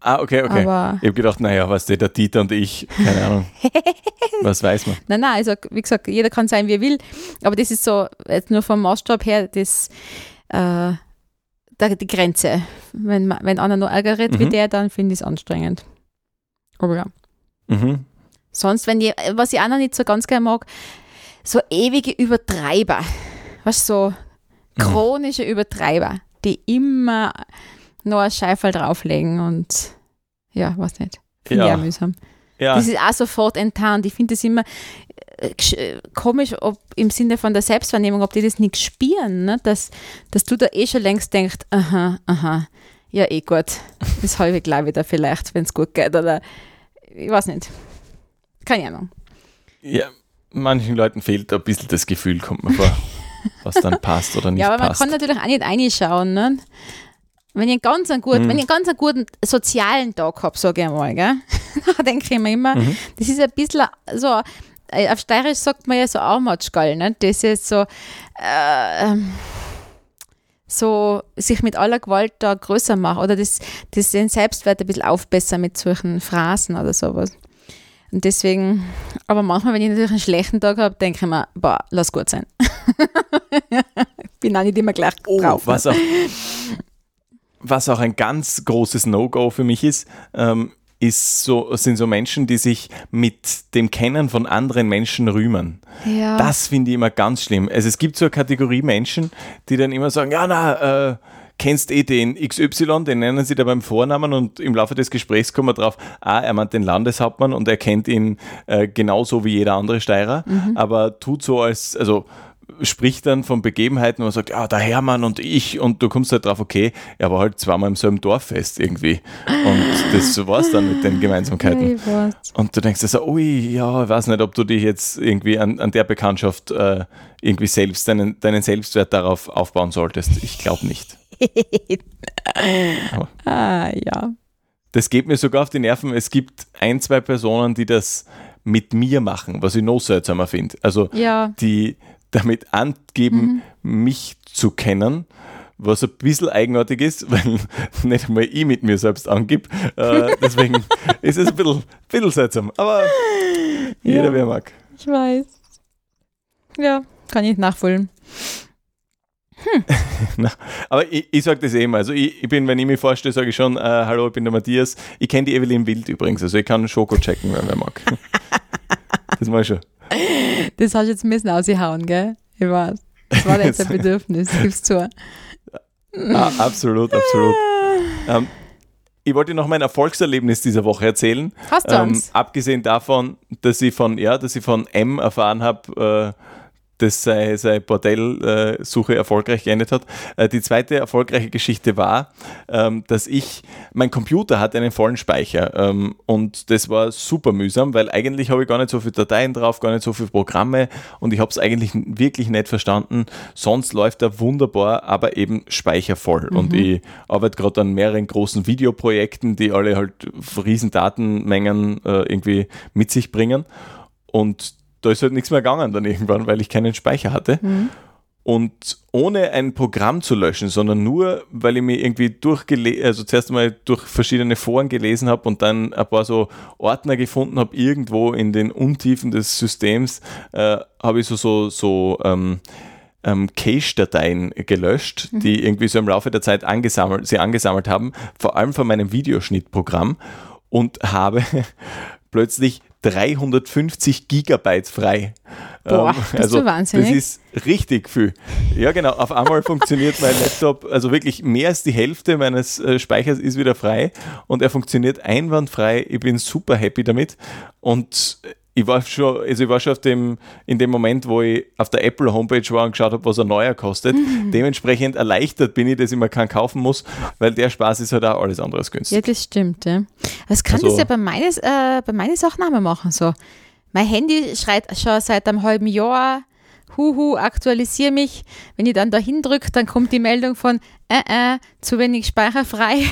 Ah, okay, okay. Aber ich habe gedacht, naja, was der Dieter und ich, keine Ahnung. (laughs) was weiß man? Nein, nein, also wie gesagt, jeder kann sein, wie er will. Aber das ist so, jetzt nur vom Maßstab her, das, äh, die Grenze. Wenn, wenn einer nur Ärger redet mhm. wie der, dann finde ich es anstrengend. Aber ja. Mhm. Sonst, wenn die, was ich auch noch nicht so ganz gerne mag, so ewige Übertreiber. Weißt du, so chronische Übertreiber, die immer noch ein Scheifel drauflegen und ja, weiß nicht. Finde ja. ich auch mühsam. Ja. Das ist auch sofort enttarnt. Ich finde das immer äh, äh, komisch, ob im Sinne von der Selbstwahrnehmung, ob die das nicht spüren, ne? dass, dass du da eh schon längst denkst, aha, aha, ja eh gut, das halbe ich gleich wieder vielleicht, wenn es gut geht oder ich weiß nicht. Keine Ahnung. Ja, manchen Leuten fehlt ein bisschen das Gefühl, kommt mir vor, (laughs) was dann passt oder nicht passt. Ja, aber man passt. kann natürlich auch nicht reinschauen. Ne? Wenn ich einen ganz einen guten, mhm. wenn ich einen ganz einen guten sozialen Tag habe, sage ich einmal, gell? (laughs) dann denke ich mir immer, mhm. das ist ein bisschen so, äh, auf Steirisch sagt man ja so Armatschgall, ne? Das ist so, äh, so sich mit aller Gewalt da größer machen oder das, das den Selbstwert ein bisschen aufbessern mit solchen Phrasen oder sowas. Und deswegen, aber manchmal, wenn ich natürlich einen schlechten Tag habe, denke ich mir, boah, lass gut sein. (laughs) Bin auch nicht immer gleich oh, drauf. Was auch, was auch ein ganz großes No-Go für mich ist, ähm, ist so, sind so Menschen, die sich mit dem Kennen von anderen Menschen rühmen. Ja. Das finde ich immer ganz schlimm. Also es gibt so eine Kategorie Menschen, die dann immer sagen, ja, na, äh, kennst eh den XY, den nennen sie da beim Vornamen und im Laufe des Gesprächs kommen wir drauf, ah, er meint den Landeshauptmann und er kennt ihn äh, genauso wie jeder andere Steirer, mhm. aber tut so als, also spricht dann von Begebenheiten, wo man sagt, ja, der Hermann und ich und du kommst halt drauf, okay, er war halt zweimal im selben Dorf fest irgendwie. Und das war es dann mit den Gemeinsamkeiten. Ja, und du denkst dir so, ui, ja, ich weiß nicht, ob du dich jetzt irgendwie an, an der Bekanntschaft äh, irgendwie selbst, deinen, deinen Selbstwert darauf aufbauen solltest. Ich glaube nicht. (laughs) ah, ja. Das geht mir sogar auf die Nerven. Es gibt ein, zwei Personen, die das mit mir machen, was ich noch seltsamer finde. Also ja. die damit angeben, mhm. mich zu kennen, was ein bisschen eigenartig ist, (laughs) weil nicht einmal ich mit mir selbst angib. Äh, deswegen (laughs) ist es ein bisschen, bisschen seltsam. Aber jeder, ja, wer mag. Ich weiß. Ja, kann ich nachvollziehen. Hm. (laughs) Na, aber ich, ich sage das eh immer. Also ich, ich, bin, wenn ich mich vorstelle, sage ich schon, äh, hallo, ich bin der Matthias. Ich kenne die Evelyn Wild übrigens. Also ich kann Schoko checken, wenn man mag. (laughs) das mache ich schon. Das hast du jetzt ein bisschen ausgehauen, gell? Ich weiß. Das war jetzt ein (laughs) Bedürfnis, gib's zu. Ah, absolut, absolut. ähm, ich wollte noch mein Erfolgserlebnis dieser Woche erzählen. Hast du ähm, Abgesehen davon, dass ich von, ja, dass ich von M erfahren habe, äh, dass seine, seine Bordellsuche erfolgreich geendet hat. Äh, die zweite erfolgreiche Geschichte war, ähm, dass ich, mein Computer hat einen vollen Speicher ähm, und das war super mühsam, weil eigentlich habe ich gar nicht so viele Dateien drauf, gar nicht so viele Programme und ich habe es eigentlich wirklich nicht verstanden. Sonst läuft er wunderbar, aber eben speichervoll. Mhm. Und ich arbeite gerade an mehreren großen Videoprojekten, die alle halt riesen Datenmengen äh, irgendwie mit sich bringen. Und da ist halt nichts mehr gegangen dann irgendwann, weil ich keinen Speicher hatte. Mhm. Und ohne ein Programm zu löschen, sondern nur, weil ich mir irgendwie durchgelesen, also zuerst mal durch verschiedene Foren gelesen habe und dann ein paar so Ordner gefunden habe, irgendwo in den Untiefen des Systems, äh, habe ich so, so, so ähm, ähm, Cache-Dateien gelöscht, mhm. die irgendwie so im Laufe der Zeit angesammelt, sie angesammelt haben, vor allem von meinem Videoschnittprogramm und (laughs) habe plötzlich 350 Gigabyte frei. Boah, ähm, also. Das ist richtig viel. Ja, genau. Auf einmal funktioniert mein Laptop, also wirklich mehr als die Hälfte meines äh, Speichers ist wieder frei und er funktioniert einwandfrei. Ich bin super happy damit und ich war schon, also ich war schon auf dem, in dem Moment, wo ich auf der Apple Homepage war und geschaut habe, was er neuer kostet. Mhm. Dementsprechend erleichtert bin ich, dass ich mir keinen kaufen muss, weil der Spaß ist halt auch alles andere als günstig. Ja, das stimmt. Ja. Das kann also, das ja bei meinen äh, bei meine Sachen auch mal machen. So. Mein Handy schreit schon seit einem halben Jahr, huhu, aktualisiere mich. Wenn ich dann da hindrücke, dann kommt die Meldung von, äh, äh, zu wenig Speicher frei.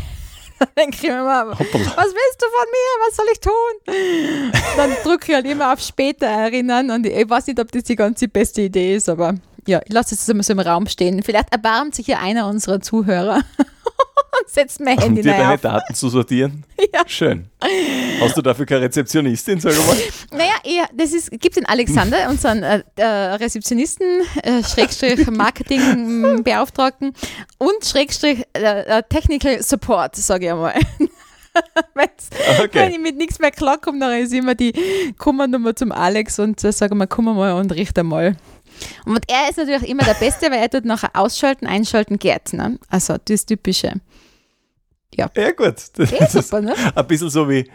(laughs) dann denke ich mir mal, was willst du von mir? Was soll ich tun? dann drücke ich halt immer auf später erinnern und ich weiß nicht, ob das die ganze beste Idee ist, aber ja, ich lasse es immer so im Raum stehen. Vielleicht erbarmt sich ja einer unserer Zuhörer (laughs) und setzt mein Handy um dir deine auf. Daten zu sortieren? (laughs) Ja. Schön. Hast du dafür keine Rezeptionistin, sag mal? (laughs) Naja, eher, das ist, gibt den Alexander, unseren äh, äh, Rezeptionisten, äh, Schrägstrich Marketingbeauftragten und Schrägstrich äh, äh Technical Support, sage ich einmal. (laughs) okay. Wenn ich mit nichts mehr klarkomme, dann ist immer die Kummernummer zum Alex und äh, sage mal, komm mal und richte mal. Und er ist natürlich immer der Beste, weil er tut nachher ausschalten, einschalten, geht. Ne? Also das Typische. Ja. Ja, gut. Das, ja, super, ne? Ein bisschen so wie,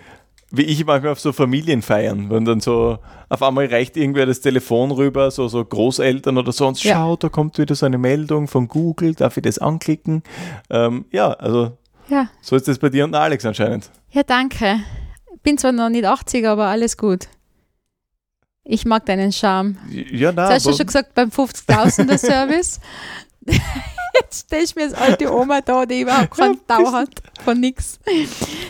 wie ich manchmal auf so Familienfeiern, wenn dann so auf einmal reicht irgendwer das Telefon rüber, so, so Großeltern oder so, und ja. schau, da kommt wieder so eine Meldung von Google, darf ich das anklicken? Ähm, ja, also ja. so ist das bei dir und Alex anscheinend. Ja, danke. Bin zwar noch nicht 80, aber alles gut. Ich mag deinen Charme. Ja, nein. Das hast du schon gesagt beim 50.000er Service. (laughs) Jetzt stelle ich mir als alte Oma da, die überhaupt keinen Tau hat von nichts.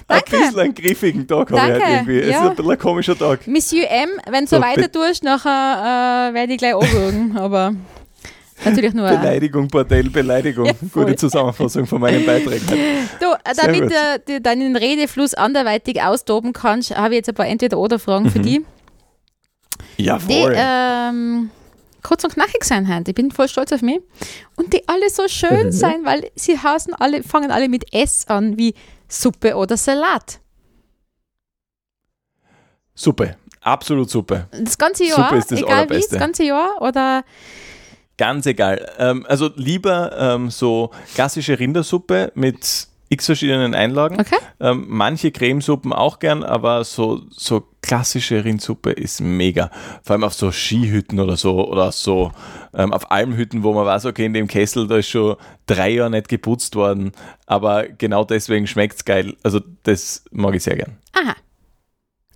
Danke. Ein bisschen einen griffigen Tag habe ich halt irgendwie. Es ist ein bisschen ein komischer Tag. Monsieur M, wenn du so, so weiter tust, nachher äh, werde ich gleich anrufen, aber natürlich nur. Beleidigung, Bordell, Beleidigung. (laughs) Ja, Gute Zusammenfassung von meinem Beitrag. Du, äh, damit du deinen Redefluss anderweitig austoben kannst, habe ich jetzt ein paar Entweder-Oder-Fragen mhm. für dich. Jawohl. Die, ähm, kurz und knackig sein heute. Ich bin voll stolz auf mich. Und die alle so schön mhm. sein, weil sie heißen alle, fangen alle mit S an, wie Suppe oder Salat. Suppe. Absolut Suppe. Das ganze Jahr? Suppe ist das egal wie, das ganze Jahr? Oder? Ganz egal. Ähm, also lieber ähm, so klassische Rindersuppe mit x verschiedenen Einlagen. Okay. Ähm, manche Cremesuppen auch gern, aber so, so klassische Rindsuppe ist mega. Vor allem auf so Skihütten oder so oder so ähm, auf Almhütten, wo man weiß, okay, in dem Kessel, da ist schon drei Jahre nicht geputzt worden, aber genau deswegen schmeckt es geil. Also das mag ich sehr gern. Aha.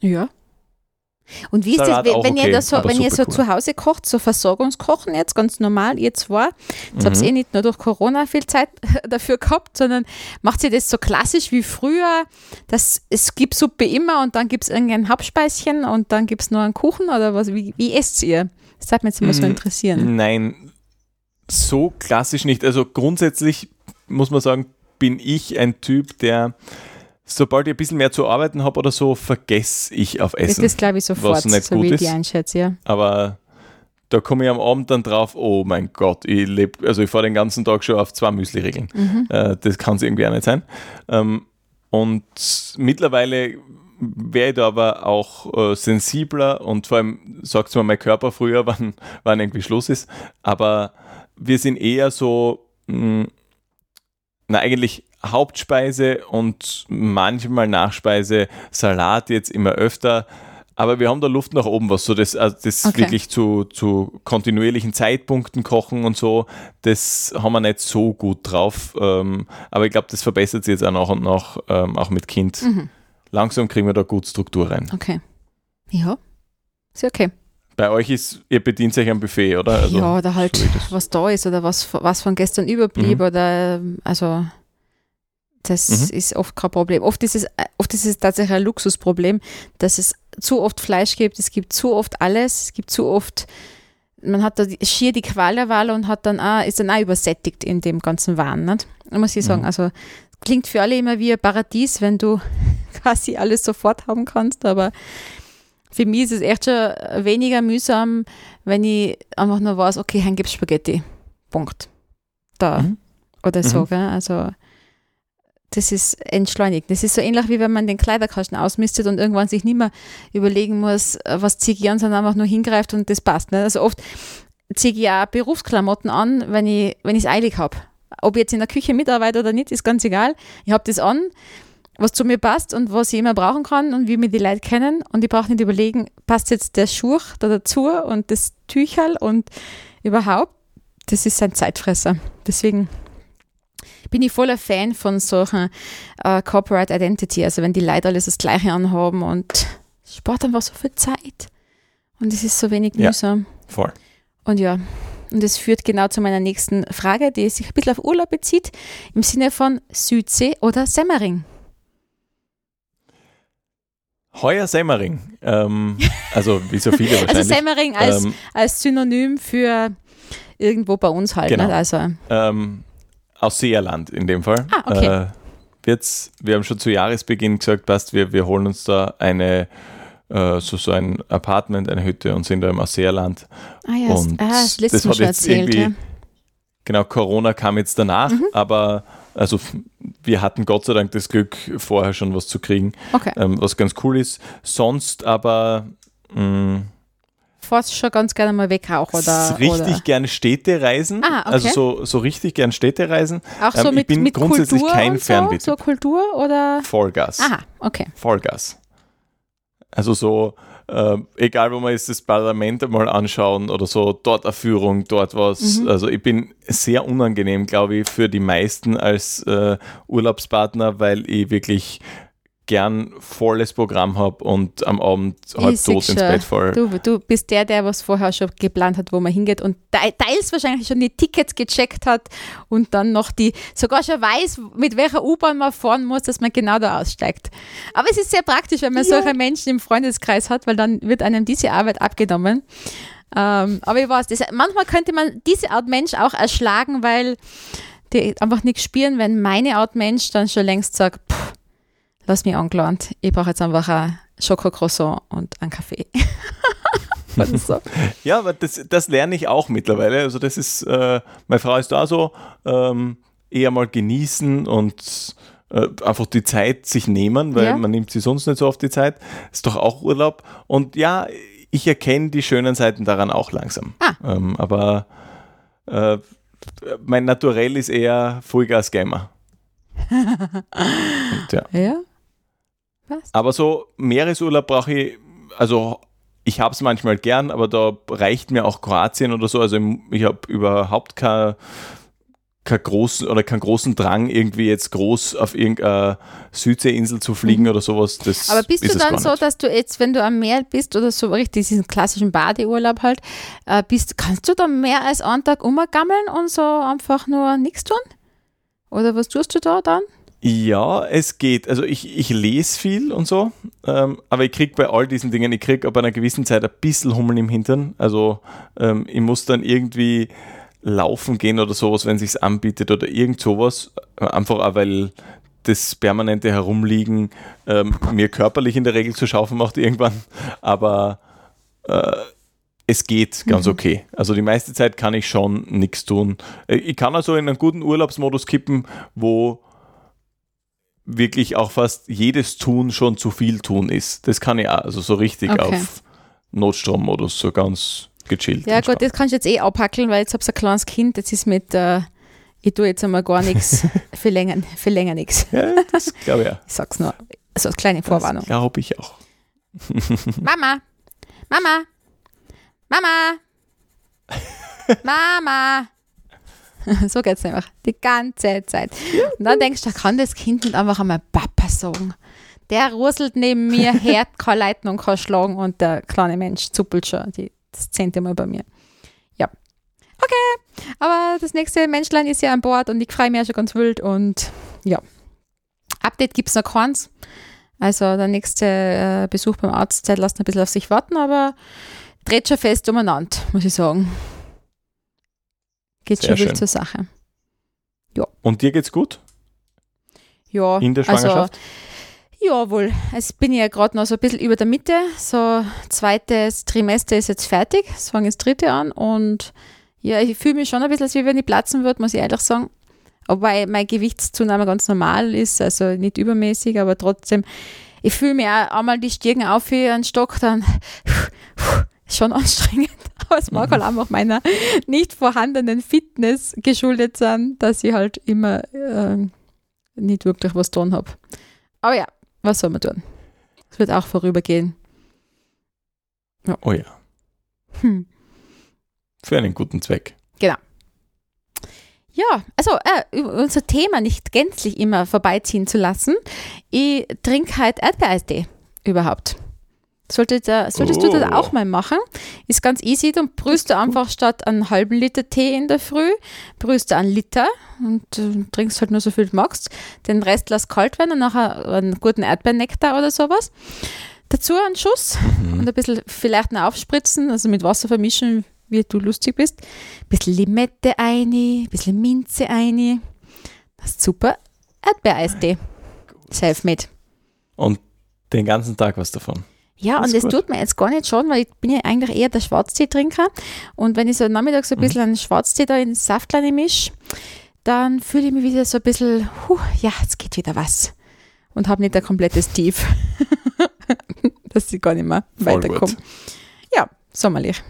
Ja. Und wie ist Salat das, wenn, okay, ihr, das so, wenn ihr so cool. zu Hause kocht, so Versorgungskochen jetzt, ganz normal, ihr zwei, jetzt mhm. habt ihr eh nicht nur durch Corona viel Zeit (laughs) dafür gehabt, sondern macht ihr das so klassisch wie früher, dass es gibt Suppe immer und dann gibt es irgendein Hauptspeischen und dann gibt es nur einen Kuchen oder was, wie, wie esst ihr? Das hat mich jetzt immer so interessieren. Nein, so klassisch nicht. Also grundsätzlich muss man sagen, bin ich ein Typ, der sobald ich ein bisschen mehr zu arbeiten habe oder so, vergesse ich auf Essen. Das glaube ich sofort, was nicht so gut wie ich die einschätze, ja. Aber da komme ich am Abend dann drauf, oh mein Gott, ich lebe, also ich fahre den ganzen Tag schon auf zwei Müsli-Regeln. Mhm. Äh, das kann es irgendwie auch nicht sein. Ähm, und mittlerweile wäre ich da aber auch äh, sensibler und vor allem sagt es mir mein Körper früher, (laughs) wann, wann irgendwie Schluss ist. Aber wir sind eher so, mh, mm, na eigentlich Hauptspeise und manchmal Nachspeise, Salat jetzt immer öfter. Aber wir haben da Luft nach oben, was so das, also das okay. wirklich zu, zu kontinuierlichen Zeitpunkten kochen und so, das haben wir nicht so gut drauf. Ähm, aber ich glaube, das verbessert sich jetzt auch nach und nach, ähm, auch mit Kind. Mhm. Langsam kriegen wir da gut Struktur rein. Okay. Ja, ist ja okay. Bei euch ist, ihr bedient euch am Buffet, oder? Also, ja, oder halt, was da ist oder was, was von gestern überblieb mhm. oder, also das mhm. ist oft kein Problem. Oft ist, es, oft ist es tatsächlich ein Luxusproblem, dass es zu oft Fleisch gibt, es gibt zu oft alles, es gibt zu oft, man hat da schier die Qual der Wahl und hat dann auch, ist dann auch übersättigt in dem ganzen Wahn. Nicht? Muss ich sagen, mhm. also klingt für alle immer wie ein Paradies, wenn du (laughs) quasi alles sofort haben kannst, aber für mich ist es echt schon weniger mühsam, wenn ich einfach nur weiß, okay, dann gibt Spaghetti. Punkt. Da. Mhm. Oder so, mhm. gell? Also das ist entschleunigt. Das ist so ähnlich wie wenn man den Kleiderkasten ausmistet und irgendwann sich nicht mehr überlegen muss, was ziehe ich an, sondern einfach nur hingreift und das passt. Ne? Also oft ziehe ich ja Berufsklamotten an, wenn ich es eilig habe. Ob ich jetzt in der Küche mitarbeite oder nicht, ist ganz egal. Ich habe das an, was zu mir passt und was ich immer brauchen kann und wie mir die Leute kennen. Und ich brauche nicht überlegen, passt jetzt der Schuh da dazu und das Tücherl und überhaupt. Das ist ein Zeitfresser. Deswegen bin ich voller Fan von solchen äh, Corporate Identity. Also wenn die Leute alles das Gleiche anhaben und spart einfach so viel Zeit. Und es ist so wenig mühsam. Ja, voll. Und ja, und das führt genau zu meiner nächsten Frage, die sich ein bisschen auf Urlaub bezieht, im Sinne von Südsee oder Semmering. Heuer Semmering. Ähm, also wie so viele (laughs) also wahrscheinlich. Also Semmering als, ähm, als Synonym für irgendwo bei uns halt. Genau. Nicht? Also. Ähm, aus Seerland in dem Fall. Ah, okay. Äh, wird's, wir haben schon zu Jahresbeginn gesagt, passt, wir, wir holen uns da eine äh, so, so ein Apartment, eine Hütte und sind da im Ausseerland. Ah ja, und ah, das, das hat jetzt erzählt, irgendwie, ja. genau, Corona kam jetzt danach, mhm. aber also wir hatten Gott sei Dank das Glück, vorher schon was zu kriegen, okay. ähm, was ganz cool ist. Sonst aber mh, fährst schon ganz gerne mal weg auch, oder? Richtig oder? gerne Städtereisen. Ah, okay. Also so, so richtig gern Städtereisen. Auch so ähm, mit, ich bin mit grundsätzlich Kultur kein Fernweh. So, so Kultur oder? Vollgas. Aha, okay. Vollgas. Also so, äh, egal wo man ist, das Parlament mal anschauen oder so, dort eine Führung, dort was. Mhm. Also ich bin sehr unangenehm, glaube ich, für die meisten als äh, Urlaubspartner, weil ich wirklich gern volles Programm habe und am Abend halb tot ins Bett fall. Du, du bist der, der was vorher schon geplant hat, wo man hingeht und teils wahrscheinlich schon die Tickets gecheckt hat und dann noch die, sogar schon weiß, mit welcher U-Bahn man fahren muss, dass man genau da aussteigt. Aber es ist sehr praktisch, wenn man ja. solche Menschen im Freundeskreis hat, weil dann wird einem diese Arbeit abgenommen. Ähm, aber ich weiß, das, manchmal könnte man diese Art Mensch auch erschlagen, weil die einfach nichts spüren, wenn meine Art Mensch dann schon längst sagt, pff, lass mich angelernt. Ich brauche jetzt einfach ein Schokocroissant und einen Kaffee. (laughs) so. Ja, aber das, das lerne ich auch mittlerweile. Also das ist, äh, meine Frau ist da so, ähm, eher mal genießen und äh, einfach die Zeit sich nehmen, weil ja. man nimmt sie sonst nicht so oft die Zeit. Ist doch auch Urlaub. Und ja, ich erkenne die schönen Seiten daran auch langsam. Ah. Ähm, aber äh, mein Naturell ist eher Vollgas-Gamer. (laughs) ja. ja. Was? Aber so Meeresurlaub brauche ich, also ich habe es manchmal gern, aber da reicht mir auch Kroatien oder so. Also ich habe überhaupt kein keinen großen oder keinen großen Drang, irgendwie jetzt groß auf irgendeine Südseeinsel zu fliegen mhm. oder sowas. Das Aber bist du dann so, dass du jetzt, wenn du am Meer bist oder so richtig diesen klassischen Badeurlaub halt, äh, bist, kannst du da mehr als einen Tag umgammeln und so einfach nur nichts tun? Oder was tust du da dann? Ja, es geht. Also ich, ich lese viel und so, ähm, aber ich kriege bei all diesen Dingen, ich kriege ab einer gewissen Zeit ein bisschen Hummeln im Hintern. Also ähm, ich muss dann irgendwie laufen gehen oder sowas, wenn sich anbietet oder irgend sowas. Einfach auch, weil das permanente Herumliegen ähm, mir körperlich in der Regel zu schaffen macht irgendwann. Aber äh, es geht ganz mhm. okay. Also die meiste Zeit kann ich schon nichts tun. Äh, ich kann also in einen guten Urlaubsmodus kippen, wo wirklich auch fast jedes Tun schon zu viel tun ist. Das kann ich auch, also so richtig okay. auf Notstrommodus, so ganz gechillt. Ja, gut, das kannst du jetzt eh abhackeln, weil jetzt habe ich ein kleines Kind, jetzt ist mit, äh, ich tue jetzt einmal gar nichts, (laughs) für länger, für länger nichts. Ja, das glaube ich ja. Ich sag's nur, so als kleine Vorwarnung. Glaube ich auch. (laughs) Mama, Mama, Mama, (laughs) Mama. (laughs) so geht's einfach die ganze Zeit. Und dann denkst du, da kann das Kind nicht einfach einmal Papa sagen. Der ruselt neben mir, (laughs) hört keine Leiten und kann schlagen und der kleine Mensch zuppelt schon die das zehnte Mal bei mir. Ja. Okay, aber das nächste Menschlein ist ja an Bord und ich freue mich ja schon ganz wild und ja. Update gibt es noch keins. Also der nächste äh, Besuch beim Arzt der lässt ein bisschen auf sich warten, aber dreht schon fest umeinander, muss ich sagen. Geht Sehr schon wild zur Sache. Ja. Und dir geht's gut? Ja. In der Schwangerschaft? Also, ja, wohl. Es bin ja gerade noch so ein bisschen über der Mitte. So, zweites Trimester ist jetzt fertig. Es fange das dritte an und ja, ich fühle mich schon ein bisschen, als wenn ich platzen würde, muss ich ehrlich sagen. Wobei meine Gewichtszunahme ganz normal ist, also nicht übermäßig, aber trotzdem, ich fühle mich auch einmal die Stirn auf wie ein Stock, dann schon anstrengend. (laughs) Es mag halt einfach meiner nicht vorhandenen Fitness geschuldet sein, dass ich halt immer äh, nicht wirklich was tun habe. Aber ja, was soll man tun? Es wird auch vorübergehen. Ja. Oh ja. Hm. Für einen guten Zweck. Genau. Ja, also äh, unser Thema nicht gänzlich immer vorbeiziehen zu lassen. Ich trinke halt Erdbeereistee überhaupt. Solltest, äh, solltest oh. du das auch mal machen. Ist ganz easy. Dann brühst du einfach statt einen halben Liter Tee in der Früh, brühst du einen Liter und äh, trinkst halt nur so viel du magst. Den Rest lass kalt werden und nachher einen guten Erdbeernektar oder sowas. Dazu einen Schuss mhm. und ein bisschen vielleicht noch aufspritzen, also mit Wasser vermischen, wie du lustig bist. Ein bisschen Limette ein, ein bisschen Minze ein. Das ist super. Erdbeereistee. Selfmade. Und den ganzen Tag was davon. Ja, und das tut mir jetzt gar nicht schon, weil ich bin ja eigentlich eher der Schwarztee-Trinker. Und wenn ich so nachmittags so ein mhm. bisschen einen Schwarztee da in Saftleine mische, dann fühle ich mich wieder so ein bisschen, huh, ja, jetzt geht wieder was. Und habe nicht ein komplettes Tief, (laughs) dass ich gar nicht mehr weiterkomme. Ja, sommerlich.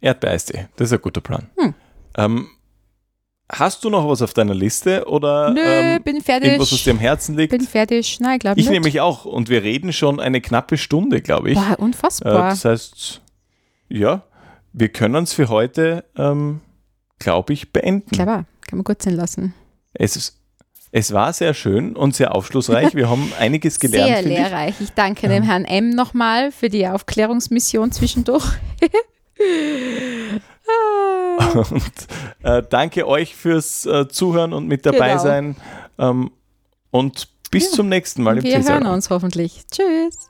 Erdbeereistee, das ist ein guter Plan. Hm. Ähm, Hast du noch was auf deiner Liste oder Nö, ähm, bin fertig. irgendwas, was dir am Herzen liegt? Bin fertig. Nein, glaube ich. Ich nämlich auch. Und wir reden schon eine knappe Stunde, glaube ich. Boah, unfassbar. Äh, das heißt, ja, wir können es für heute, ähm, glaube ich, beenden. Clever, kann man gut sein lassen. Es, ist, es war sehr schön und sehr aufschlussreich. (laughs) Wir haben einiges gelernt. Sehr lehrreich. Ich, ich danke ja. dem Herrn M. nochmal für die Aufklärungsmission zwischendurch. (laughs) (laughs) Und äh, danke euch fürs äh, Zuhören und mit dabei genau. sein. Ähm, und bis ja. zum nächsten Mal im Wir hören uns hoffentlich. Tschüss.